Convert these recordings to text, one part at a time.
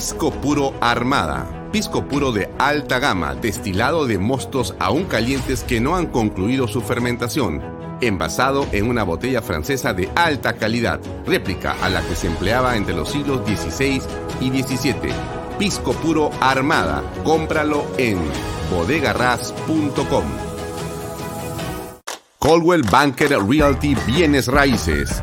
Pisco Puro Armada. Pisco puro de alta gama, destilado de mostos aún calientes que no han concluido su fermentación, envasado en una botella francesa de alta calidad, réplica a la que se empleaba entre los siglos XVI y XVII. Pisco Puro Armada. Cómpralo en bodegarras.com. Coldwell Banker Realty Bienes Raíces.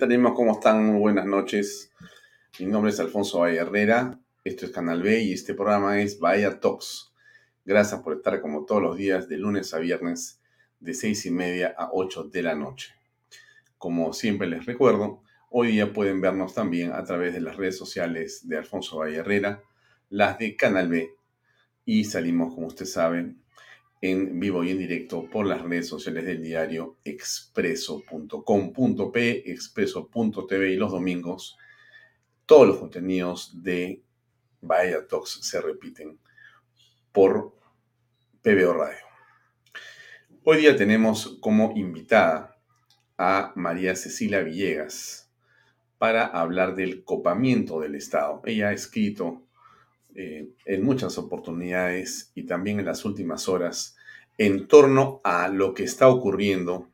¿Qué tal, amigos? ¿Cómo están? Buenas noches. Mi nombre es Alfonso Valle Herrera. Esto es Canal B y este programa es Bahía Talks. Gracias por estar como todos los días de lunes a viernes de seis y media a 8 de la noche. Como siempre les recuerdo, hoy día pueden vernos también a través de las redes sociales de Alfonso Valle Herrera, las de Canal B y salimos, como usted sabe, en vivo y en directo por las redes sociales del diario expreso.com.p, expreso.tv y los domingos todos los contenidos de Bahía Talks se repiten por PBO Radio. Hoy día tenemos como invitada a María Cecilia Villegas para hablar del copamiento del Estado. Ella ha escrito eh, en muchas oportunidades y también en las últimas horas en torno a lo que está ocurriendo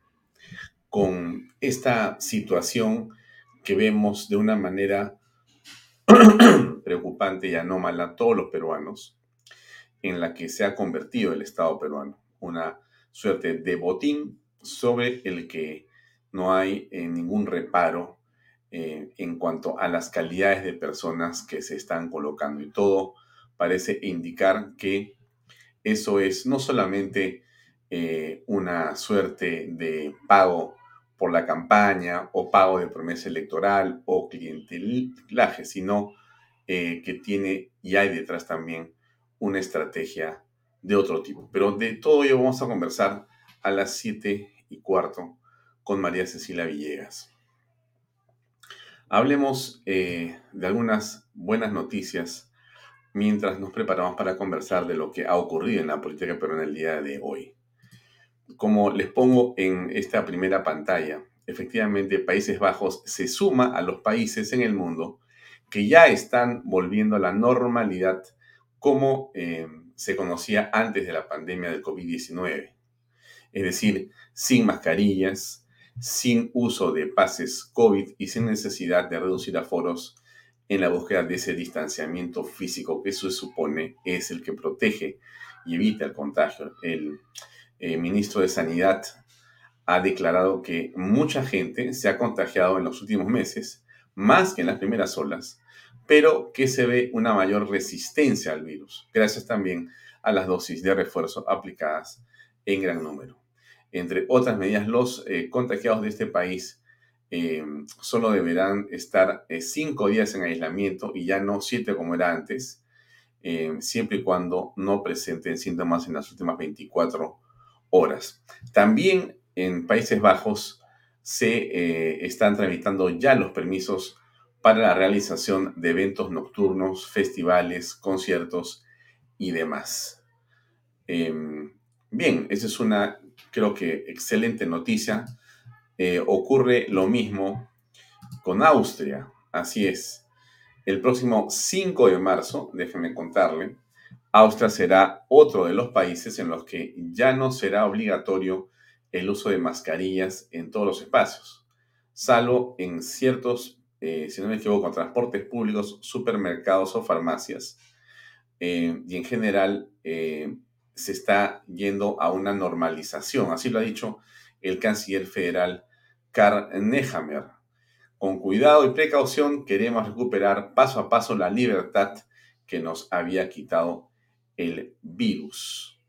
con esta situación que vemos de una manera preocupante y anómala a todos los peruanos, en la que se ha convertido el Estado peruano, una suerte de botín sobre el que no hay eh, ningún reparo eh, en cuanto a las calidades de personas que se están colocando. Y todo parece indicar que eso es no solamente eh, una suerte de pago por la campaña o pago de promesa electoral o clientelaje, sino eh, que tiene y hay detrás también una estrategia de otro tipo. Pero de todo ello vamos a conversar a las 7 y cuarto con María Cecilia Villegas. Hablemos eh, de algunas buenas noticias mientras nos preparamos para conversar de lo que ha ocurrido en la política peruana el día de hoy. Como les pongo en esta primera pantalla, efectivamente Países Bajos se suma a los países en el mundo que ya están volviendo a la normalidad como eh, se conocía antes de la pandemia del COVID-19. Es decir, sin mascarillas, sin uso de pases COVID y sin necesidad de reducir aforos en la búsqueda de ese distanciamiento físico que se supone es el que protege y evita el contagio. El eh, ministro de Sanidad ha declarado que mucha gente se ha contagiado en los últimos meses, más que en las primeras olas, pero que se ve una mayor resistencia al virus, gracias también a las dosis de refuerzo aplicadas en gran número. Entre otras medidas, los eh, contagiados de este país eh, solo deberán estar eh, cinco días en aislamiento y ya no siete como era antes, siempre y cuando no presenten síntomas en las últimas 24 horas. También en Países Bajos se están tramitando ya los permisos para la realización de eventos nocturnos, festivales, conciertos y demás. Em, bien, esa es una creo que excelente noticia. Eh, ocurre lo mismo con Austria. Así es. El próximo 5 de marzo, déjeme contarle, Austria será otro de los países en los que ya no será obligatorio el uso de mascarillas en todos los espacios, salvo en ciertos, eh, si no me equivoco, transportes públicos, supermercados o farmacias, eh, y en general se está yendo a una normalización. Así lo ha dicho el canciller federal Karl Nehammer. Con cuidado y precaución queremos recuperar paso a paso la libertad que nos había quitado el virus.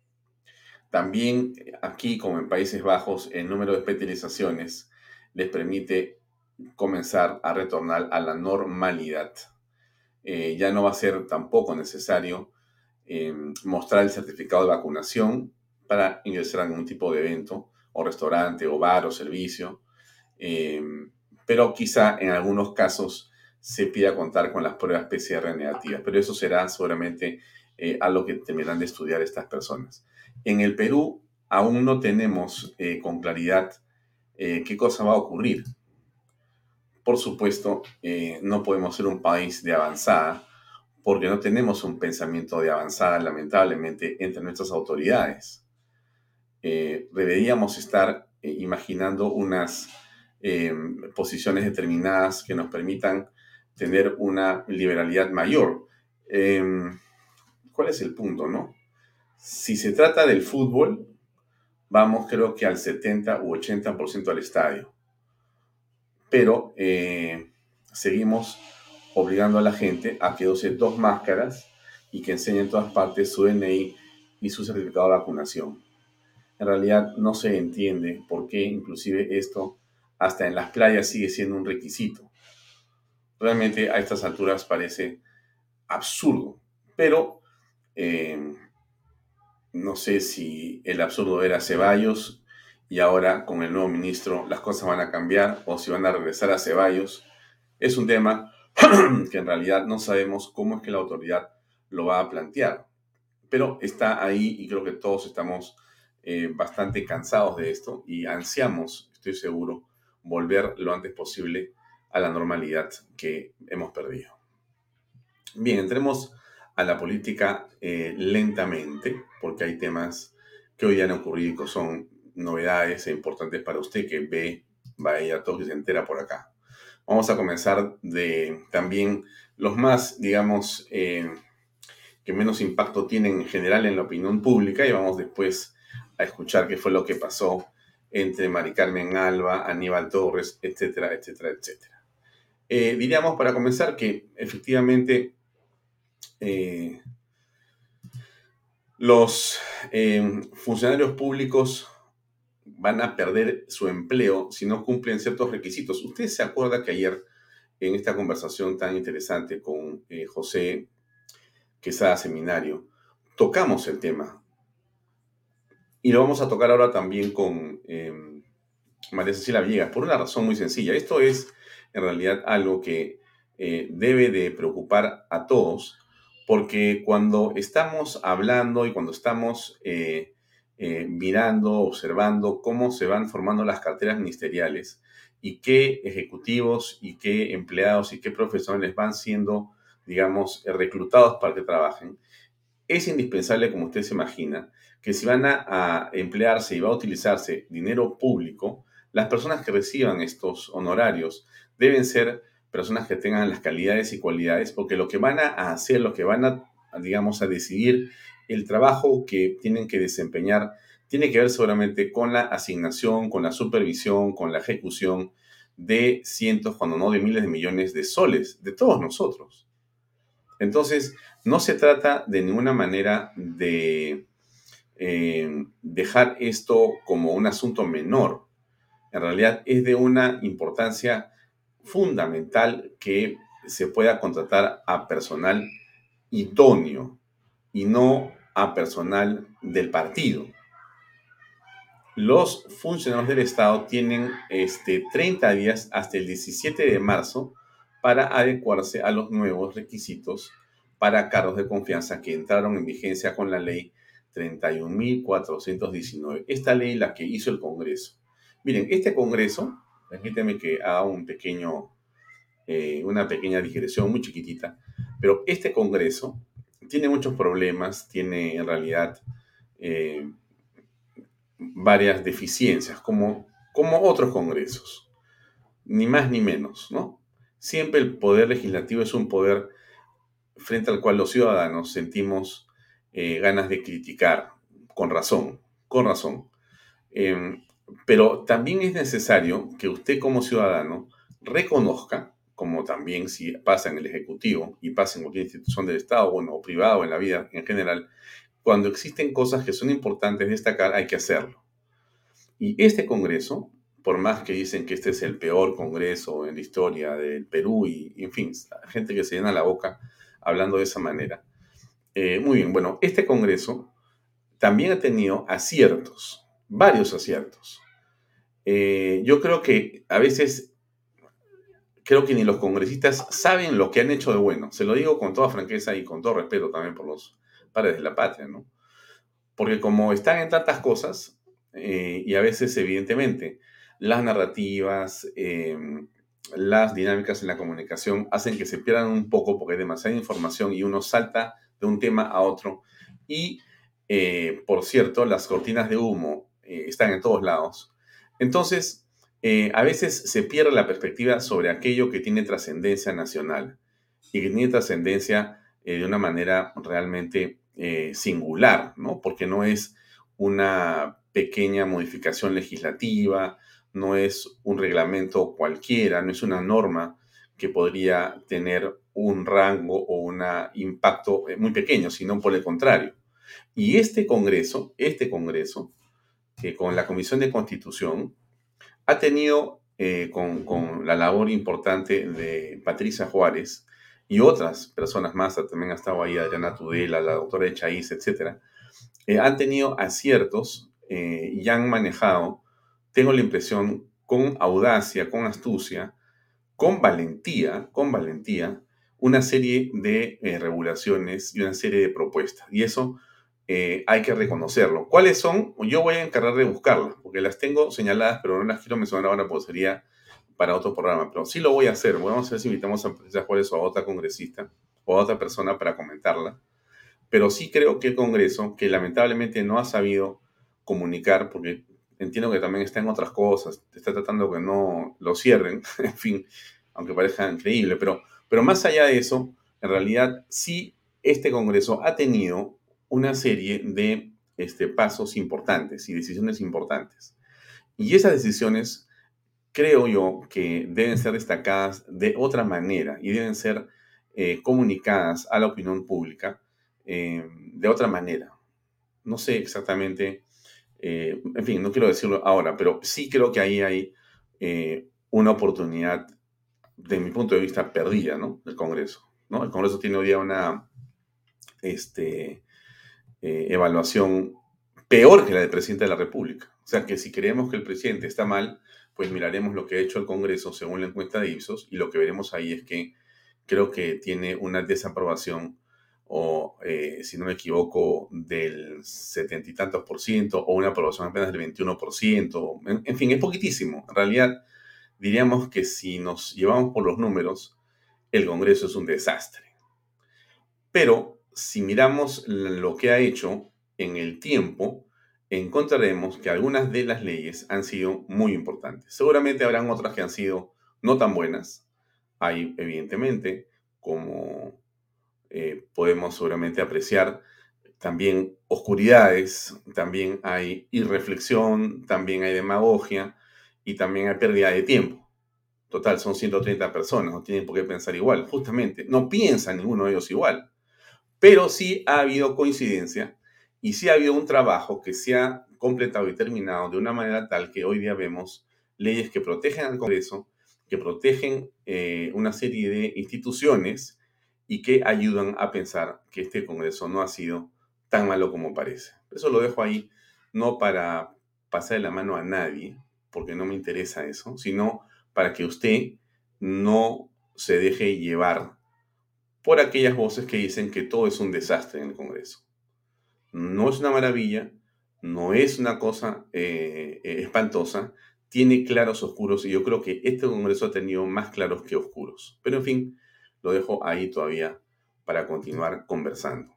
También aquí, como en Países Bajos, el número de hospitalizaciones les permite comenzar a retornar a la normalidad. Eh, ya no va a ser tampoco necesario eh, mostrar el certificado de vacunación para ingresar a algún tipo de evento o restaurante o bar o servicio. Eh, pero quizá en algunos casos se pida contar con las pruebas PCR negativas, pero eso será seguramente algo que terminarán de estudiar estas personas. En el Perú aún no tenemos con claridad qué cosa va a ocurrir por supuesto, eh, no podemos ser un país de avanzada porque no tenemos un pensamiento de avanzada, lamentablemente, entre nuestras autoridades. Eh, deberíamos estar eh, imaginando unas posiciones determinadas que nos permitan tener una liberalidad mayor. ¿Cuál es el punto, no? Si se trata del fútbol, vamos creo que al 70 u 80% al estadio pero eh, seguimos obligando a la gente a que use dos máscaras y que enseñe en todas partes su DNI y su certificado de vacunación. En realidad no se entiende por qué inclusive esto hasta en las playas sigue siendo un requisito. Realmente a estas alturas parece absurdo, pero eh, no sé si el absurdo era Ceballos y ahora con el nuevo ministro las cosas van a cambiar o si van a regresar a Ceballos. Es un tema que en realidad no sabemos cómo es que la autoridad lo va a plantear. Pero está ahí y creo que todos estamos eh, bastante cansados de esto y ansiamos, estoy seguro, volver lo antes posible a la normalidad que hemos perdido. Bien, entremos a la política eh, lentamente, porque hay temas que hoy han ocurrido y que son novedades e importantes para usted que ve, vaya todo que se entera por acá. Vamos a comenzar de también los más, digamos, eh, que menos impacto tienen en general en la opinión pública y vamos después a escuchar qué fue lo que pasó entre Mari Carmen Alba, Aníbal Torres, etcétera, etcétera, etcétera. Eh, diríamos para comenzar que efectivamente eh, los funcionarios públicos van a perder su empleo si no cumplen ciertos requisitos. Usted se acuerda que ayer en esta conversación tan interesante con eh, José Quesada Seminario, tocamos el tema. Y lo vamos a tocar ahora también con em, María Cecilia Villegas, por una razón muy sencilla. Esto es en realidad algo que eh, debe de preocupar a todos, porque cuando estamos hablando y cuando estamos eh, eh, mirando, observando cómo se van formando las carteras ministeriales y qué ejecutivos y qué empleados y qué profesionales van siendo, digamos, reclutados para que trabajen, es indispensable, como usted se imagina, que si van a, emplearse y va a utilizarse dinero público, las personas que reciban estos honorarios deben ser personas que tengan las calidades y cualidades, porque lo que van a hacer, lo que van a, digamos, a decidir el trabajo que tienen que desempeñar tiene que ver seguramente con la asignación, con la supervisión, con la ejecución de cientos, cuando no de miles de millones de soles, de todos nosotros. Entonces, no se trata de ninguna manera de eh, dejar esto como un asunto menor. En realidad es de una importancia fundamental que se pueda contratar a personal idóneo y no a personal del partido. Los funcionarios del Estado tienen este, 30 días hasta el 17 de marzo para adecuarse a los nuevos requisitos para cargos de confianza que entraron en vigencia con la ley 31.419. Esta ley la que hizo el Congreso. Miren, este Congreso, permíteme que haga un pequeño, eh, una pequeña digresión muy chiquitita, pero este Congreso tiene muchos problemas, tiene en realidad eh, varias deficiencias, como, como otros congresos, ni más ni menos, ¿no? Siempre el poder legislativo es un poder frente al cual los ciudadanos sentimos eh, ganas de criticar, con razón, con razón. Em, pero también es necesario que usted como ciudadano reconozca, como también si pasa en el Ejecutivo y pasa en cualquier institución del Estado, bueno, o privado, en la vida en general, cuando existen cosas que son importantes destacar, hay que hacerlo. Y este Congreso, por más que dicen que este es el peor Congreso en la historia del Perú y, en fin, gente que se llena la boca hablando de esa manera. Eh, muy bien, bueno, este Congreso también ha tenido aciertos, varios aciertos. Eh, yo creo que a veces, creo que ni los congresistas saben lo que han hecho de bueno. Se lo digo con toda franqueza y con todo respeto también por los padres de la patria, ¿no? Porque como están en tantas cosas, eh, y a veces evidentemente las narrativas, em, las dinámicas en la comunicación hacen que se pierdan un poco porque hay demasiada información y uno salta de un tema a otro. Y, eh, por cierto, las cortinas de humo están en todos lados entonces, eh, a veces se pierde la perspectiva sobre aquello que tiene trascendencia nacional y que tiene trascendencia eh, de una manera realmente eh, singular, ¿no? Porque no es una pequeña modificación legislativa, no es un reglamento cualquiera, no es una norma que podría tener un rango o un impacto muy pequeño, sino por el contrario. Y este Congreso, este Congreso, que con la Comisión de Constitución ha tenido, eh, con, la labor importante de Patricia Juárez y otras personas más, también ha estado ahí Adriana Tudela, la doctora Echaíz, etc., eh, han tenido aciertos eh, y han manejado, tengo la impresión, con audacia, con astucia, con valentía, con valentía, una serie de regulaciones y una serie de propuestas. Y eso eh, hay que reconocerlo. ¿Cuáles son? Yo voy a encargar de buscarlas, porque las tengo señaladas, pero no las quiero mencionar ahora porque sería para otro programa. Pero sí lo voy a hacer. Vamos a ver si invitamos a Patricia Juárez o a otra congresista o a otra persona para comentarla. Pero sí creo que el Congreso, que lamentablemente no ha sabido comunicar, porque entiendo que también está en otras cosas, está tratando que no lo cierren, en fin, aunque parezca increíble, pero, pero más allá de eso, en realidad sí este Congreso ha tenido una serie de este, pasos importantes y decisiones importantes. Y esas decisiones creo yo que deben ser destacadas de otra manera y deben ser eh, comunicadas a la opinión pública eh, de otra manera. No sé exactamente, eh, en fin, no quiero decirlo ahora, pero sí creo que ahí hay una oportunidad, de mi punto de vista, perdida, ¿no? Del Congreso, ¿no? El Congreso tiene hoy día una, este, eh, evaluación peor que la del presidente de la República. O sea que si creemos que el presidente está mal, pues miraremos lo que ha hecho el Congreso según la encuesta de Ipsos y lo que veremos ahí es que creo que tiene una desaprobación o, eh, si no me equivoco, del setenta y tantos por ciento o una aprobación apenas del 21 por ciento. En, fin, es poquitísimo. En realidad, diríamos que si nos llevamos por los números, el Congreso es un desastre. Pero si miramos lo que ha hecho en el tiempo, encontraremos que algunas de las leyes han sido muy importantes. Seguramente habrán otras que han sido no tan buenas. Hay, evidentemente, como eh, podemos seguramente apreciar, también oscuridades, también hay irreflexión, también hay demagogia y también hay pérdida de tiempo. Total, son 130 personas, no tienen por qué pensar igual. Justamente, no piensa ninguno de ellos igual. Pero sí ha habido coincidencia y sí ha habido un trabajo que se ha completado y terminado de una manera tal que hoy día vemos leyes que protegen al Congreso, que protegen eh, una serie de instituciones y que ayudan a pensar que este Congreso no ha sido tan malo como parece. Eso lo dejo ahí no para pasar la mano a nadie, porque no me interesa eso, sino para que usted no se deje llevar por aquellas voces que dicen que todo es un desastre en el Congreso. No es una maravilla, no es una cosa eh, eh, espantosa, tiene claros oscuros y yo creo que este Congreso ha tenido más claros que oscuros. Pero en fin, lo dejo ahí todavía para continuar conversando.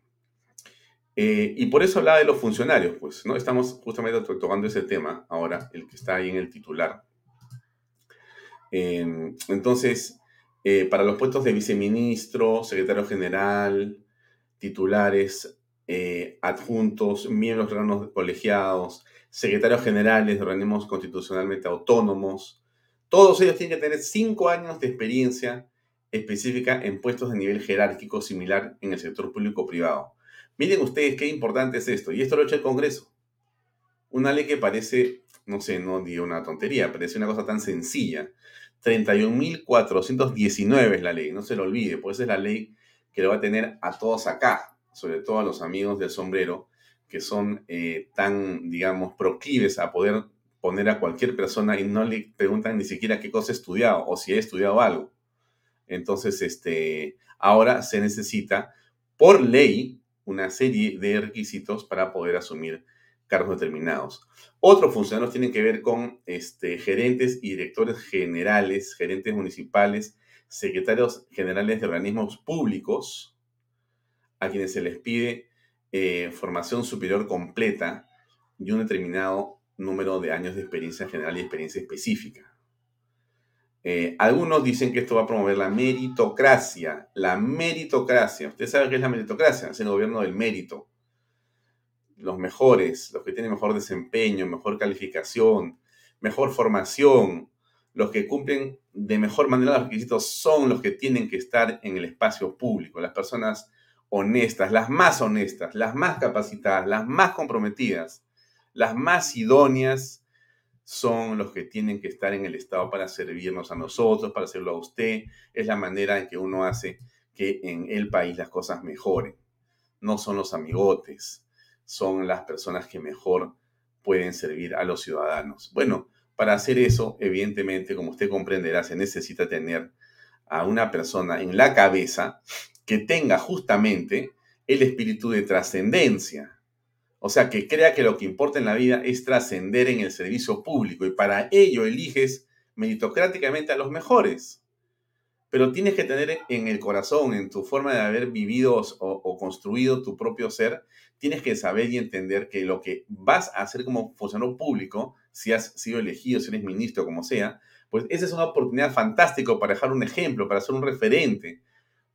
Eh, y por eso hablaba de los funcionarios, pues, ¿no? Estamos justamente tocando ese tema ahora, el que está ahí en el titular. entonces, Eh, para los puestos de viceministro, secretario general, titulares, eh, adjuntos, miembros de órganos colegiados, secretarios generales de organismos constitucionalmente autónomos, todos ellos tienen que tener cinco años de experiencia específica en puestos de nivel jerárquico similar en el sector público-privado. Miren ustedes qué importante es esto, y esto lo ha hecho el Congreso. Una ley que parece, no sé, no digo una tontería, parece una cosa tan sencilla. 31.419 es la ley, no se lo olvide, pues esa es la ley que lo va a tener a todos acá, sobre todo a los amigos del sombrero, que son eh, tan, digamos, proclives a poder poner a cualquier persona y no le preguntan ni siquiera qué cosa ha estudiado o si ha estudiado algo. Entonces, este, ahora se necesita, por ley, una serie de requisitos para poder asumir cargos determinados. Otros funcionarios tienen que ver con este, gerentes y directores generales, gerentes municipales, secretarios generales de organismos públicos, a quienes se les pide eh, formación superior completa y un determinado número de años de experiencia general y experiencia específica. Eh, algunos dicen que esto va a promover la meritocracia. La meritocracia. Usted sabe qué es la meritocracia. Es el gobierno del mérito. Los mejores, los que tienen mejor desempeño, mejor calificación, mejor formación, los que cumplen de mejor manera los requisitos son los que tienen que estar en el espacio público, las personas honestas, las más honestas, las más capacitadas, las más comprometidas, las más idóneas son los que tienen que estar en el Estado para servirnos a nosotros, para hacerlo a usted. Es la manera en que uno hace que en el país las cosas mejoren. No son los amigotes, son las personas que mejor pueden servir a los ciudadanos. Bueno, para hacer eso, evidentemente, como usted comprenderá, se necesita tener a una persona en la cabeza que tenga justamente el espíritu de trascendencia. O sea, que crea que lo que importa en la vida es trascender en el servicio público y para ello eliges meritocráticamente a los mejores. Pero tienes que tener en el corazón, en tu forma de haber vivido o, construido tu propio ser, tienes que saber y entender que lo que vas a hacer como funcionario público si has sido elegido, si eres ministro, como sea, pues esa es una oportunidad fantástica para dejar un ejemplo, para ser un referente,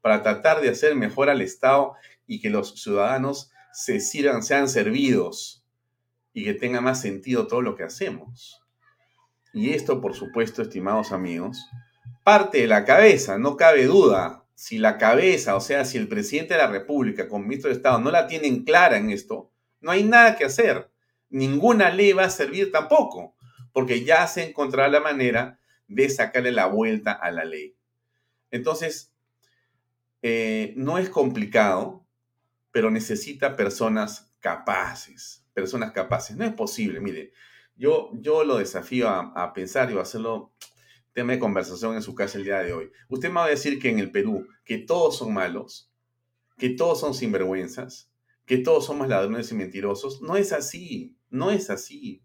para tratar de hacer mejor al Estado y que los ciudadanos se sirvan, sean servidos y que tenga más sentido todo lo que hacemos. Y esto, por supuesto, estimados amigos, parte de la cabeza, no cabe duda. Si la cabeza, o sea, si el presidente de la República con ministro de Estado no la tienen clara en esto, no hay nada que hacer ninguna ley va a servir tampoco, porque ya se encontrará la manera de sacarle la vuelta a la ley. Entonces, eh, no es complicado, pero necesita personas capaces, personas capaces. No es posible, mire, yo, yo lo desafío a, pensar y a hacerlo tema de conversación en su casa el día de hoy. Usted me va a decir que en el Perú, que todos son malos, que todos son sinvergüenzas, que todos somos ladrones y mentirosos. No es así. No es así.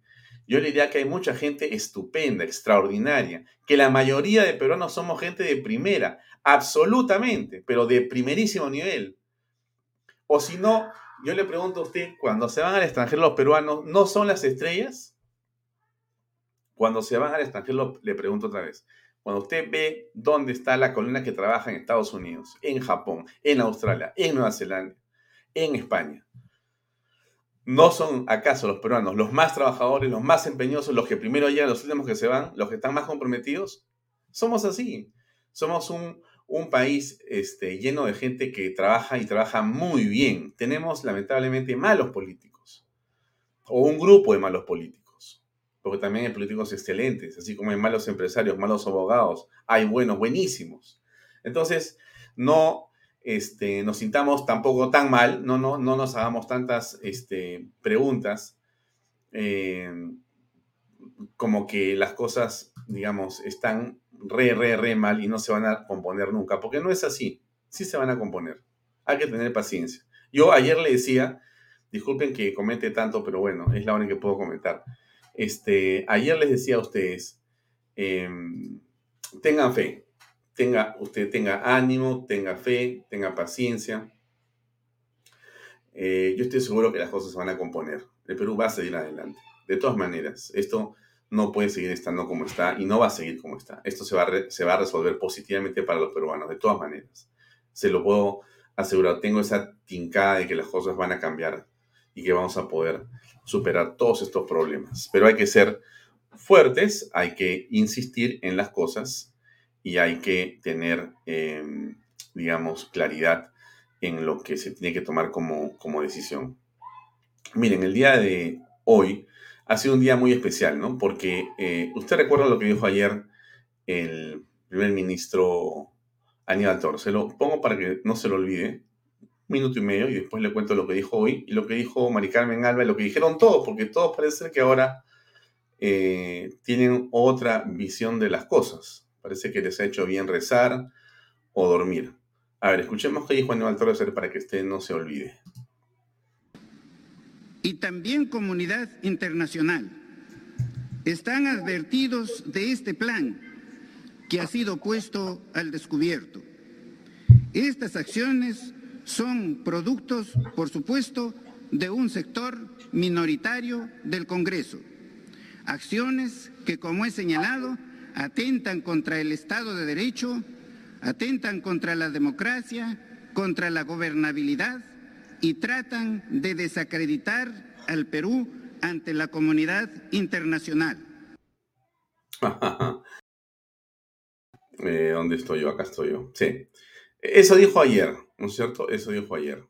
Yo le diría que hay mucha gente estupenda, extraordinaria, que la mayoría de peruanos somos gente de primera, absolutamente, pero de primerísimo nivel. O si no, yo le pregunto a usted, cuando se van al extranjero los peruanos, ¿no son las estrellas? Cuando se van al extranjero, le pregunto otra vez, cuando usted ve dónde está la colina que trabaja en Estados Unidos, en Japón, en Australia, en Nueva Zelanda, en España, ¿No son acaso los peruanos los más trabajadores, los más empeñosos, los que primero llegan, los últimos que se van, los que están más comprometidos? Somos así. Somos un, país este, lleno de gente que trabaja y trabaja muy bien. Tenemos lamentablemente malos políticos. O un grupo de malos políticos. Porque también hay políticos excelentes, así como hay malos empresarios, malos abogados. Hay buenos, buenísimos. Entonces, no este, nos sintamos tampoco tan mal, no, no, no nos hagamos tantas este, preguntas, eh, como que las cosas, digamos, están re, re, re mal y no se van a componer nunca, porque no es así, sí se van a componer, hay que tener paciencia. Yo ayer le decía, disculpen que comente tanto, pero bueno, es la única que puedo comentar. Este, ayer les decía a ustedes, em, tengan fe, tenga, usted tenga ánimo, tenga fe, tenga paciencia. Eh, yo estoy seguro que las cosas se van a componer. El Perú va a seguir adelante. De todas maneras, esto no puede seguir estando como está y no va a seguir como está. Esto se va a, se va a resolver positivamente para los peruanos, de todas maneras. Se lo puedo asegurar. Tengo esa tincada de que las cosas van a cambiar y que vamos a poder superar todos estos problemas. Pero hay que ser fuertes, hay que insistir en las cosas y hay que tener, em, digamos, claridad en lo que se tiene que tomar como, como decisión. Miren, el día de hoy ha sido un día muy especial, ¿no? Porque eh, usted recuerda lo que dijo ayer el primer ministro Aníbal Torres. Se lo pongo para que no se lo olvide. Un minuto y medio y después le cuento lo que dijo hoy y lo que dijo Mari Carmen Alba y lo que dijeron todos, porque todos parece que ahora eh, tienen otra visión de las cosas. Parece que les ha hecho bien rezar o dormir. A ver, escuchemos qué dijo Aníbal Torres para que usted no se olvide y también comunidad internacional están advertidos de este plan que ha sido puesto al descubierto. Estas acciones son productos, por supuesto, de un sector minoritario del Congreso. Acciones que, como he señalado, atentan contra el Estado de Derecho, atentan contra la democracia, contra la gobernabilidad y tratan de desacreditar al Perú ante la comunidad internacional. eh, ¿Dónde estoy yo? Acá estoy yo. Sí. Eso dijo ayer, ¿no es cierto? Eso dijo ayer.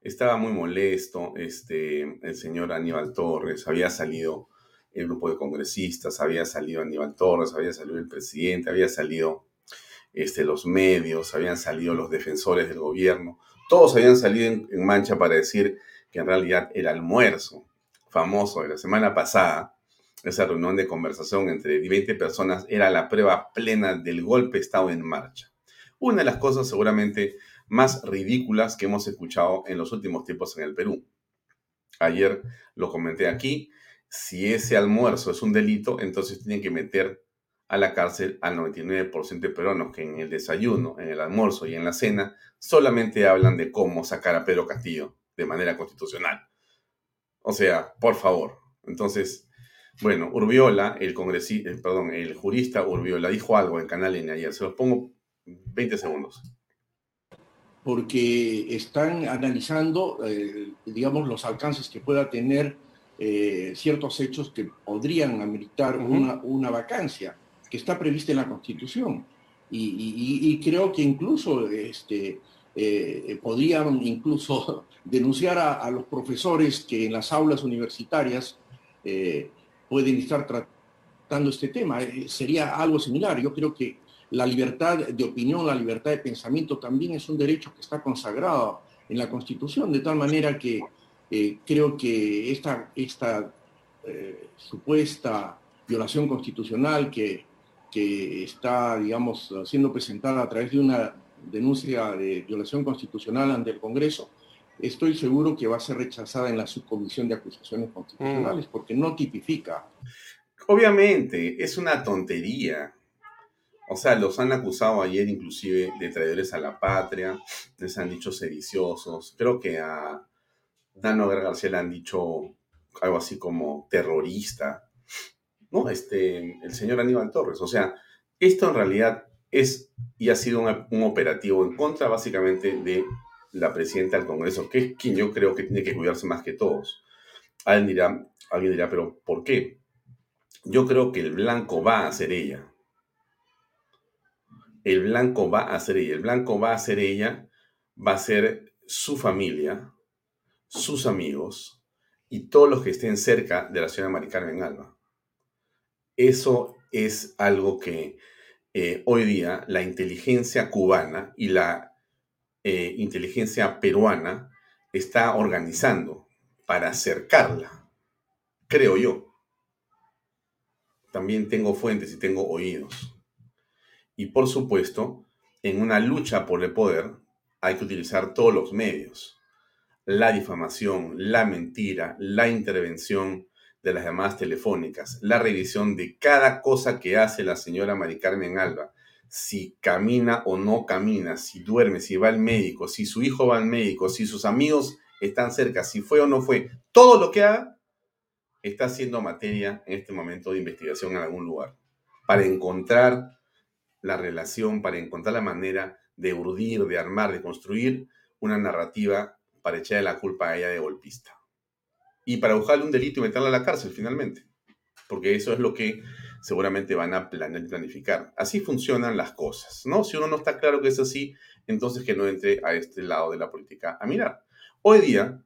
Estaba muy molesto este, el señor Aníbal Torres. Había salido el grupo de congresistas, había salido Aníbal Torres, había salido el presidente, había salido este, los medios, habían salido los defensores del gobierno todos habían salido en, mancha para decir que en realidad el almuerzo famoso de la semana pasada, esa reunión de conversación entre 20 personas, era la prueba plena del golpe Estado en marcha. Una de las cosas seguramente más ridículas que hemos escuchado en los últimos tiempos en el Perú. Ayer lo comenté aquí, si ese almuerzo es un delito, entonces tienen que meter a la cárcel al 99% de peruanos que en el desayuno, en el almuerzo y en la cena solamente hablan de cómo sacar a Pedro Castillo de manera constitucional. O sea, por favor. Entonces, bueno, Urbiola, el congresista, eh, perdón, el jurista Urbiola dijo algo en Canal N ayer. Se los pongo 20 segundos. Porque están analizando, eh, digamos, los alcances que pueda tener eh, ciertos hechos que podrían ameritar una, una vacancia que está prevista en la Constitución. Y, creo que incluso este, eh, podrían incluso denunciar a, los profesores que en las aulas universitarias eh, pueden estar tratando este tema. Eh, sería algo similar. Yo creo que la libertad de opinión, la libertad de pensamiento también es un derecho que está consagrado en la Constitución, de tal manera que creo que esta, esta supuesta violación constitucional que que está, digamos, siendo presentada a través de una denuncia de violación constitucional ante el Congreso, estoy seguro que va a ser rechazada en la subcomisión de acusaciones constitucionales mm. porque no tipifica. Obviamente, es una tontería. O sea, los han acusado ayer inclusive de traidores a la patria, les han dicho sediciosos. Creo que a Dano García le han dicho algo así como terrorista. ¿No? Este, el señor Aníbal Torres. O sea, esto en realidad es y ha sido un, operativo en contra básicamente de la presidenta del Congreso, que es quien yo creo que tiene que cuidarse más que todos. Alguien dirá, alguien dirá, pero ¿por qué? Yo creo que el blanco va a ser ella. El blanco va a ser ella. El blanco va a ser ella, va a ser su familia, sus amigos y todos los que estén cerca de la señora Mari Carmen Alba. Eso es algo que eh, hoy día la inteligencia cubana y la eh, inteligencia peruana está organizando para acercarla, creo yo. También tengo fuentes y tengo oídos. Y por supuesto, en una lucha por el poder hay que utilizar todos los medios. La difamación, la mentira, la intervención de las llamadas telefónicas, la revisión de cada cosa que hace la señora Mari Carmen Alba, si camina o no camina, si duerme, si va al médico, si su hijo va al médico, si sus amigos están cerca, si fue o no fue, todo lo que haga está siendo materia en este momento de investigación en algún lugar para encontrar la relación, para encontrar la manera de urdir, de armar, de construir una narrativa para echarle la culpa a ella de golpista. Y para buscarle un delito y meterla a la cárcel finalmente. Porque eso es lo que seguramente van a planificar. Así funcionan las cosas, ¿no? Si uno no está claro que es así, entonces que no entre a este lado de la política a mirar. Hoy día,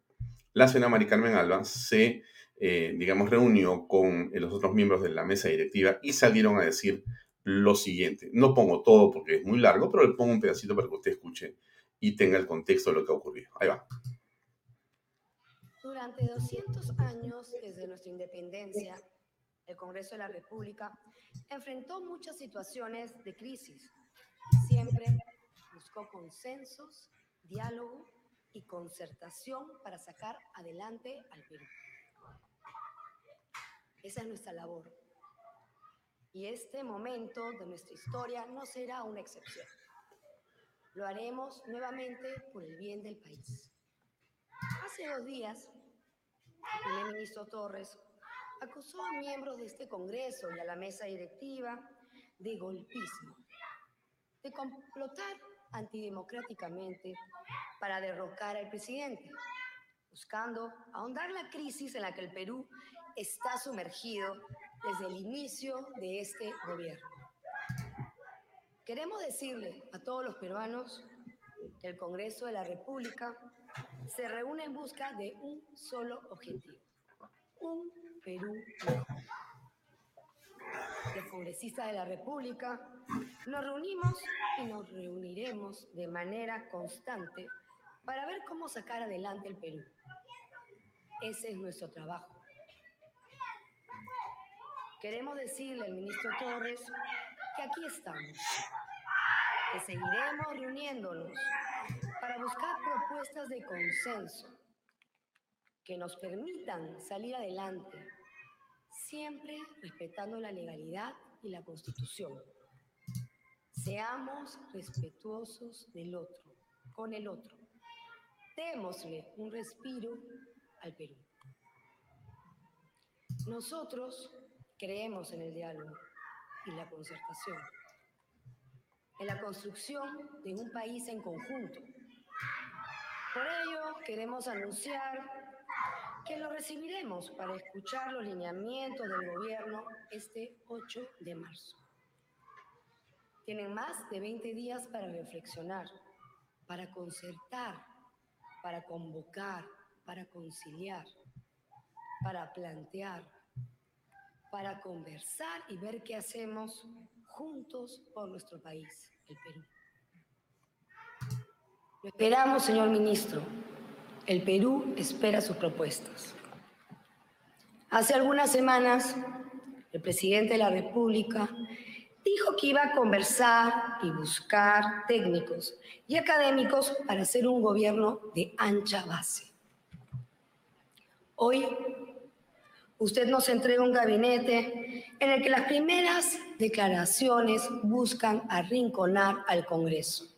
la señora Mari Carmen Alba se, eh, digamos, reunió con los otros miembros de la mesa directiva y salieron a decir lo siguiente. No pongo todo porque es muy largo, pero le pongo un pedacito para que usted escuche y tenga el contexto de lo que ha ocurrido. Ahí va. Durante 200 años desde nuestra independencia, el Congreso de la República enfrentó muchas situaciones de crisis. Siempre buscó consensos, diálogo y concertación para sacar adelante al Perú. Esa es nuestra labor. Y este momento de nuestra historia no será una excepción. Lo haremos nuevamente por el bien del país. Hace dos días, el primer ministro Torres acusó a miembros de este Congreso y a la mesa directiva de golpismo, de complotar antidemocráticamente para derrocar al presidente, buscando ahondar la crisis en la que el Perú está sumergido desde el inicio de este gobierno. Queremos decirle a todos los peruanos que el Congreso de la República se reúne en busca de un solo objetivo, un Perú mejor. De la República nos reunimos y nos reuniremos de manera constante para ver cómo sacar adelante el Perú. Ese es nuestro trabajo. Queremos decirle al ministro Torres que aquí estamos, que seguiremos reuniéndonos para buscar propuestas de consenso que nos permitan salir adelante, siempre respetando la legalidad y la constitución. Seamos respetuosos del otro, con el otro. Démosle un respiro al Perú. Nosotros creemos en el diálogo y la concertación, en la construcción de un país en conjunto. Por ello, queremos anunciar que lo recibiremos para escuchar los lineamientos del gobierno este 8 de marzo. Tienen más de 20 días para reflexionar, para concertar, para convocar, para conciliar, para plantear, para conversar y ver qué hacemos juntos por nuestro país, el Perú. Lo esperamos, señor ministro. El Perú espera sus propuestas. Hace algunas semanas, el presidente de la República dijo que iba a conversar y buscar técnicos y académicos para hacer un gobierno de ancha base. Hoy, usted nos entrega un gabinete en el que las primeras declaraciones buscan arrinconar al Congreso.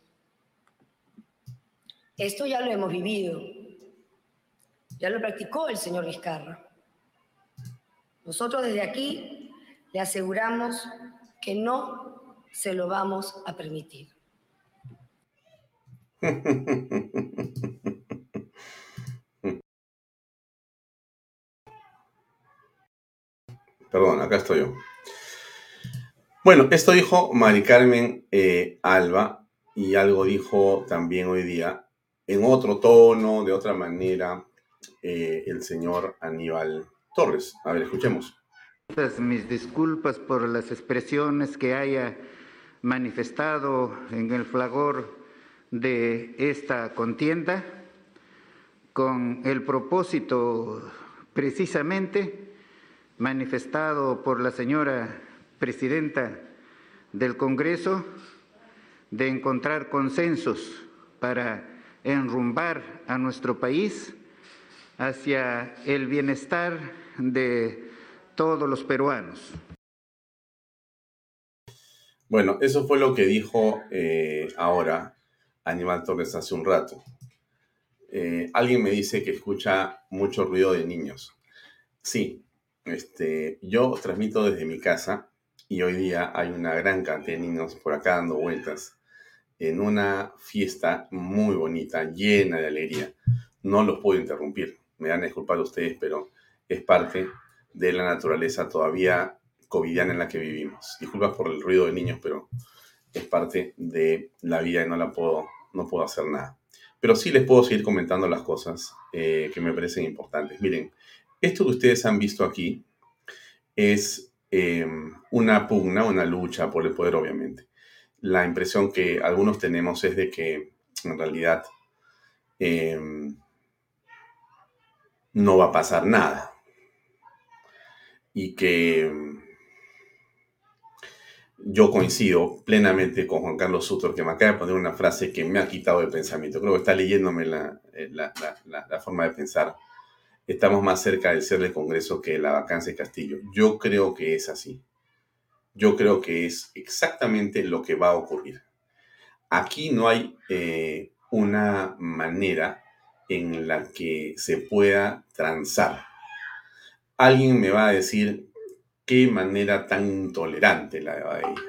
Esto ya lo hemos vivido. Ya lo practicó el señor Vizcarra. Nosotros desde aquí le aseguramos que no se lo vamos a permitir. Perdón, acá estoy yo. Bueno, esto dijo Mari Carmen eh, Alba y algo dijo también hoy día en otro tono, de otra manera, eh, el señor Aníbal Torres. A ver, escuchemos. Mis disculpas por las expresiones que haya manifestado en el flagor de esta contienda, con el propósito precisamente manifestado por la señora presidenta del Congreso de encontrar consensos para enrumbar a nuestro país hacia el bienestar de todos los peruanos. Bueno, eso fue lo que dijo eh, ahora Aníbal Torres hace un rato. Eh, alguien me dice que escucha mucho ruido de niños. Sí, Este, yo transmito desde mi casa y hoy día hay una gran cantidad de niños por acá dando vueltas en una fiesta muy bonita, llena de alegría. No los puedo interrumpir, me dan a disculpar ustedes, pero es parte de la naturaleza todavía covidiana en la que vivimos. Disculpas por el ruido de niños, pero es parte de la vida y no la puedo, no puedo hacer nada. Pero sí les puedo seguir comentando las cosas eh, que me parecen importantes. Miren, esto que ustedes han visto aquí es eh, una pugna, una lucha por el poder, obviamente la impresión que algunos tenemos es de que en realidad em, no va a pasar nada. Y que em, yo coincido plenamente con Juan Carlos Sutor, que me acaba de poner una frase que me ha quitado de pensamiento. Creo que está leyéndome la, eh, la forma de pensar. Estamos más cerca del ser del Congreso que la vacancia de Castillo. Yo creo que es así yo creo que es exactamente lo que va a ocurrir. Aquí no hay eh, una manera en la que se pueda transar. Alguien me va a decir qué manera tan intolerante la de ella.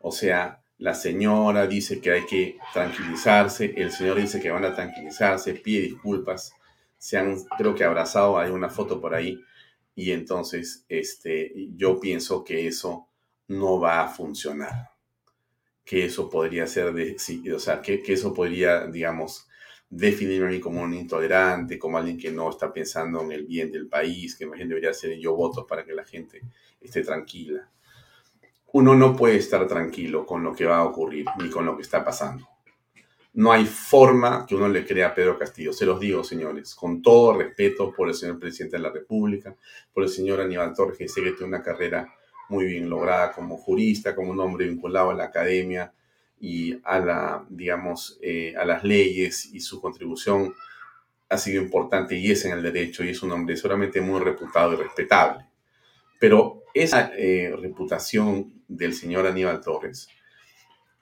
O sea, la señora dice que hay que tranquilizarse, el señor dice que van a tranquilizarse, pide disculpas, se han, creo que abrazado, hay una foto por ahí, y entonces este, yo pienso que eso no va a funcionar. Que eso podría ser, de, o sea, que, eso podría, digamos, definirme a mí como un intolerante, como alguien que no está pensando en el bien del país, que más bien debería ser yo votos para que la gente esté tranquila. Uno no puede estar tranquilo con lo que va a ocurrir ni con lo que está pasando. No hay forma que uno le crea a Pedro Castillo. Se los digo, señores, con todo respeto por el señor presidente de la República, por el señor Aníbal Torres, que sé que tiene una carrera muy bien lograda como jurista, como un hombre vinculado a la academia y a la, digamos, eh, a las leyes y su contribución ha sido importante y es en el derecho y es un hombre seguramente muy reputado y respetable. Pero esa eh, reputación del señor Aníbal Torres,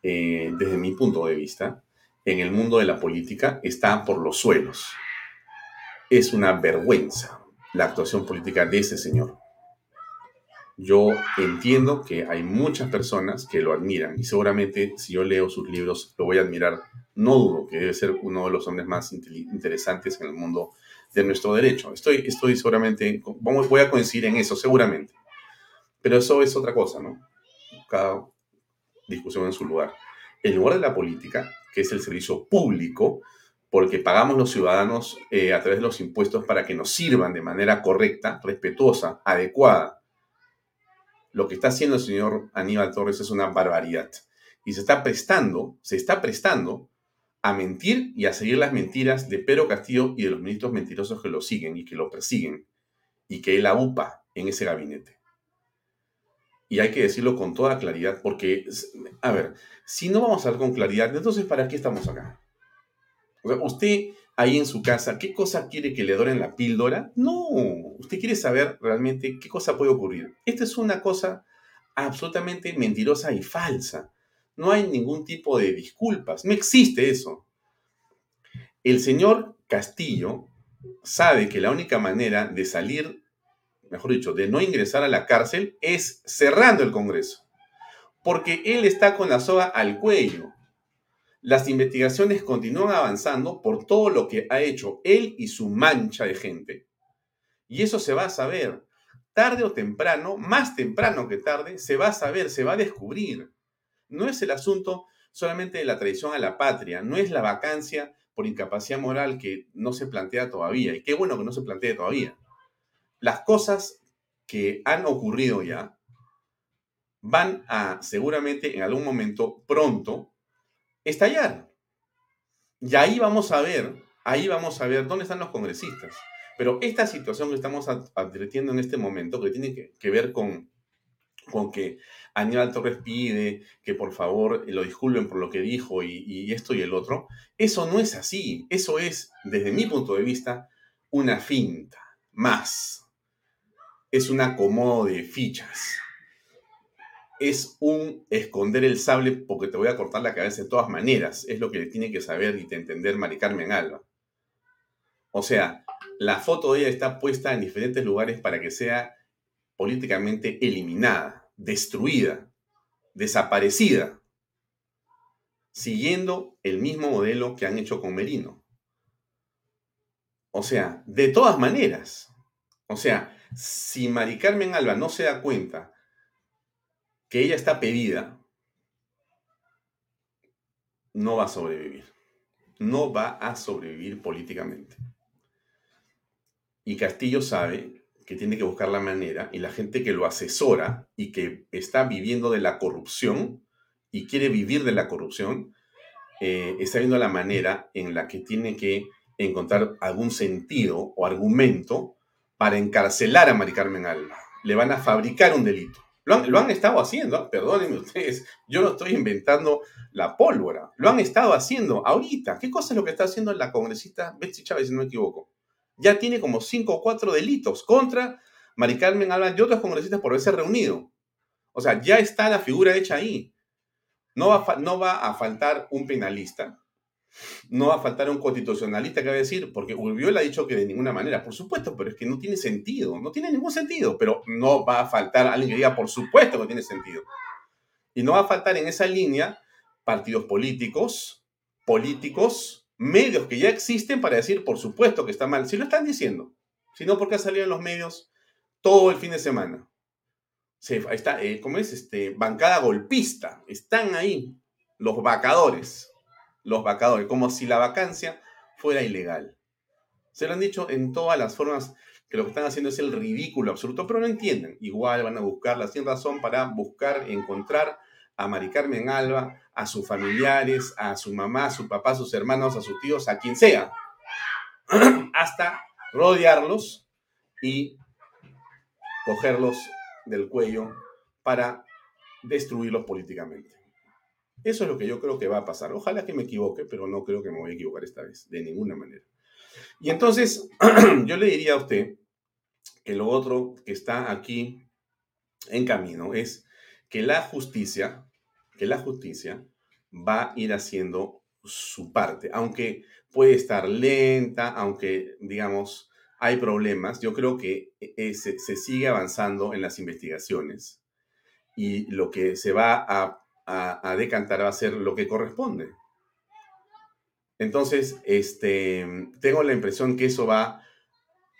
eh, desde mi punto de vista, en el mundo de la política está por los suelos. Es una vergüenza la actuación política de ese señor. Yo entiendo que hay muchas personas que lo admiran y seguramente si yo leo sus libros lo voy a admirar. No dudo que debe ser uno de los hombres más interesantes en el mundo de nuestro derecho. Estoy, estoy seguramente, voy a coincidir en eso, seguramente. Pero eso es otra cosa, ¿no? Cada discusión en su lugar. En lugar de la política, que es el servicio público, porque pagamos los ciudadanos eh, a través de los impuestos para que nos sirvan de manera correcta, respetuosa, adecuada. Lo que está haciendo el señor Aníbal Torres es una barbaridad. Y se está prestando, se está prestando a mentir y a seguir las mentiras de Pedro Castillo y de los ministros mentirosos que lo siguen y que lo persiguen y que él upa en ese gabinete. Y hay que decirlo con toda claridad porque, a ver, si no vamos a hablar con claridad, entonces ¿para qué estamos acá? Usted ahí en su casa, ¿qué cosa quiere que le doren la píldora? No, usted quiere saber realmente qué cosa puede ocurrir. Esta es una cosa absolutamente mentirosa y falsa. No hay ningún tipo de disculpas, no existe eso. El señor Castillo sabe que la única manera de salir, mejor dicho, de no ingresar a la cárcel es cerrando el Congreso porque él está con la soga al cuello. Las investigaciones continúan avanzando por todo lo que ha hecho él y su mancha de gente. Y eso se va a saber. Tarde o temprano, más temprano que tarde, se va a saber, se va a descubrir. No es el asunto solamente de la traición a la patria, no es la vacancia por incapacidad moral que no se plantea todavía. Y qué bueno que no se plantee todavía. Las cosas que han ocurrido ya van a seguramente en algún momento pronto estallar. Y ahí vamos a ver, ahí vamos a ver dónde están los congresistas. Pero esta situación que estamos advirtiendo en este momento, que tiene que, ver con, con que Aníbal Torres pide que por favor lo disculpen por lo que dijo y, y esto y el otro, eso no es así. Eso es, desde mi punto de vista, una finta más. Es un acomodo de fichas es un esconder el sable porque te voy a cortar la cabeza de todas maneras. Es lo que le tiene que saber y entender Mari Carmen Alba. O sea, la foto de ella está puesta en diferentes lugares para que sea políticamente eliminada, destruida, desaparecida, siguiendo el mismo modelo que han hecho con Merino. O sea, de todas maneras, o sea, si Mari Carmen Alba no se da cuenta que ella está pedida, no va a sobrevivir. No va a sobrevivir políticamente. Y Castillo sabe que tiene que buscar la manera y la gente que lo asesora y que está viviendo de la corrupción y quiere vivir de la corrupción, eh, está viendo la manera en la que tiene que encontrar algún sentido o argumento para encarcelar a Mari Carmen Alba. Le van a fabricar un delito. Lo han, estado haciendo, perdónenme ustedes, yo no estoy inventando la pólvora. Lo han estado haciendo ahorita. ¿Qué cosa es lo que está haciendo la congresista Betsy Chávez, si no me equivoco? Ya tiene como cinco o cuatro delitos contra Mari Carmen Alba y otros congresistas por haberse reunido. O sea, ya está la figura hecha ahí. No va, no va a faltar un penalista, no va a faltar un constitucionalista que va a decir, porque Urbiola ha dicho que de ninguna manera, por supuesto, pero es que no tiene sentido, no tiene ningún sentido, pero no va a faltar alguien que diga, por supuesto que tiene sentido. Y no va a faltar en esa línea partidos políticos, políticos, medios que ya existen para decir, por supuesto que está mal, si lo están diciendo, sino porque ha salido en los medios todo el fin de semana. Se, está, eh, ¿cómo es? Este, bancada golpista, están ahí los vacadores los vacadores, como si la vacancia fuera ilegal. Se lo han dicho en todas las formas que lo que están haciendo es el ridículo absoluto, pero no entienden. Igual van a buscarla sin razón para buscar, encontrar a Mari Carmen Alba, a sus familiares, a su mamá, a su papá, a sus hermanos, a sus tíos, a quien sea, hasta rodearlos y cogerlos del cuello para destruirlos políticamente. Eso es lo que yo creo que va a pasar. Ojalá que me equivoque, pero no creo que me voy a equivocar esta vez, de ninguna manera. Y entonces, yo le diría a usted que lo otro que está aquí en camino es que la justicia, que la justicia va a ir haciendo su parte, aunque puede estar lenta, aunque, digamos, hay problemas, yo creo que eh, se, se sigue avanzando en las investigaciones y lo que se va a a, decantar va a ser lo que corresponde. Entonces, este, tengo la impresión que eso va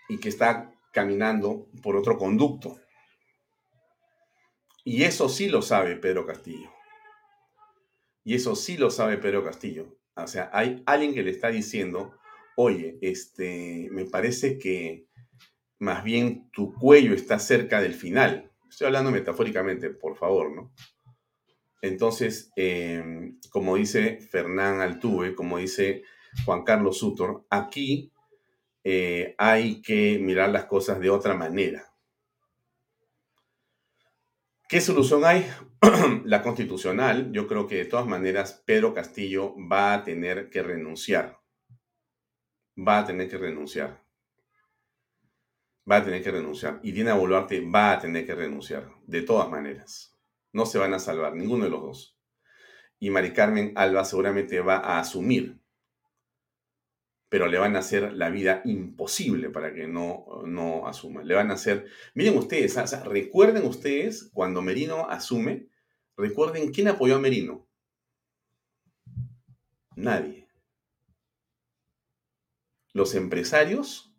y que está caminando por otro conducto. Y eso sí lo sabe Pedro Castillo. Y eso sí lo sabe Pedro Castillo. O sea, hay alguien que le está diciendo, oye, este, me parece que más bien tu cuello está cerca del final. Estoy hablando metafóricamente, por favor, ¿no? Entonces, em, como dice Fernán Altuve, como dice Juan Carlos Sutor, aquí eh, hay que mirar las cosas de otra manera. ¿Qué solución hay? la constitucional. Yo creo que de todas maneras Pedro Castillo va a tener que renunciar. Va a tener que renunciar. Va a tener que renunciar. Y Dina Boluarte va a tener que renunciar. De todas maneras. No se van a salvar, ninguno de los dos. Y Mari Carmen Alba seguramente va a asumir, pero le van a hacer la vida imposible para que no, no asuma. Le van a hacer, miren ustedes, recuerden ustedes cuando Merino asume, recuerden quién apoyó a Merino. Nadie. Los empresarios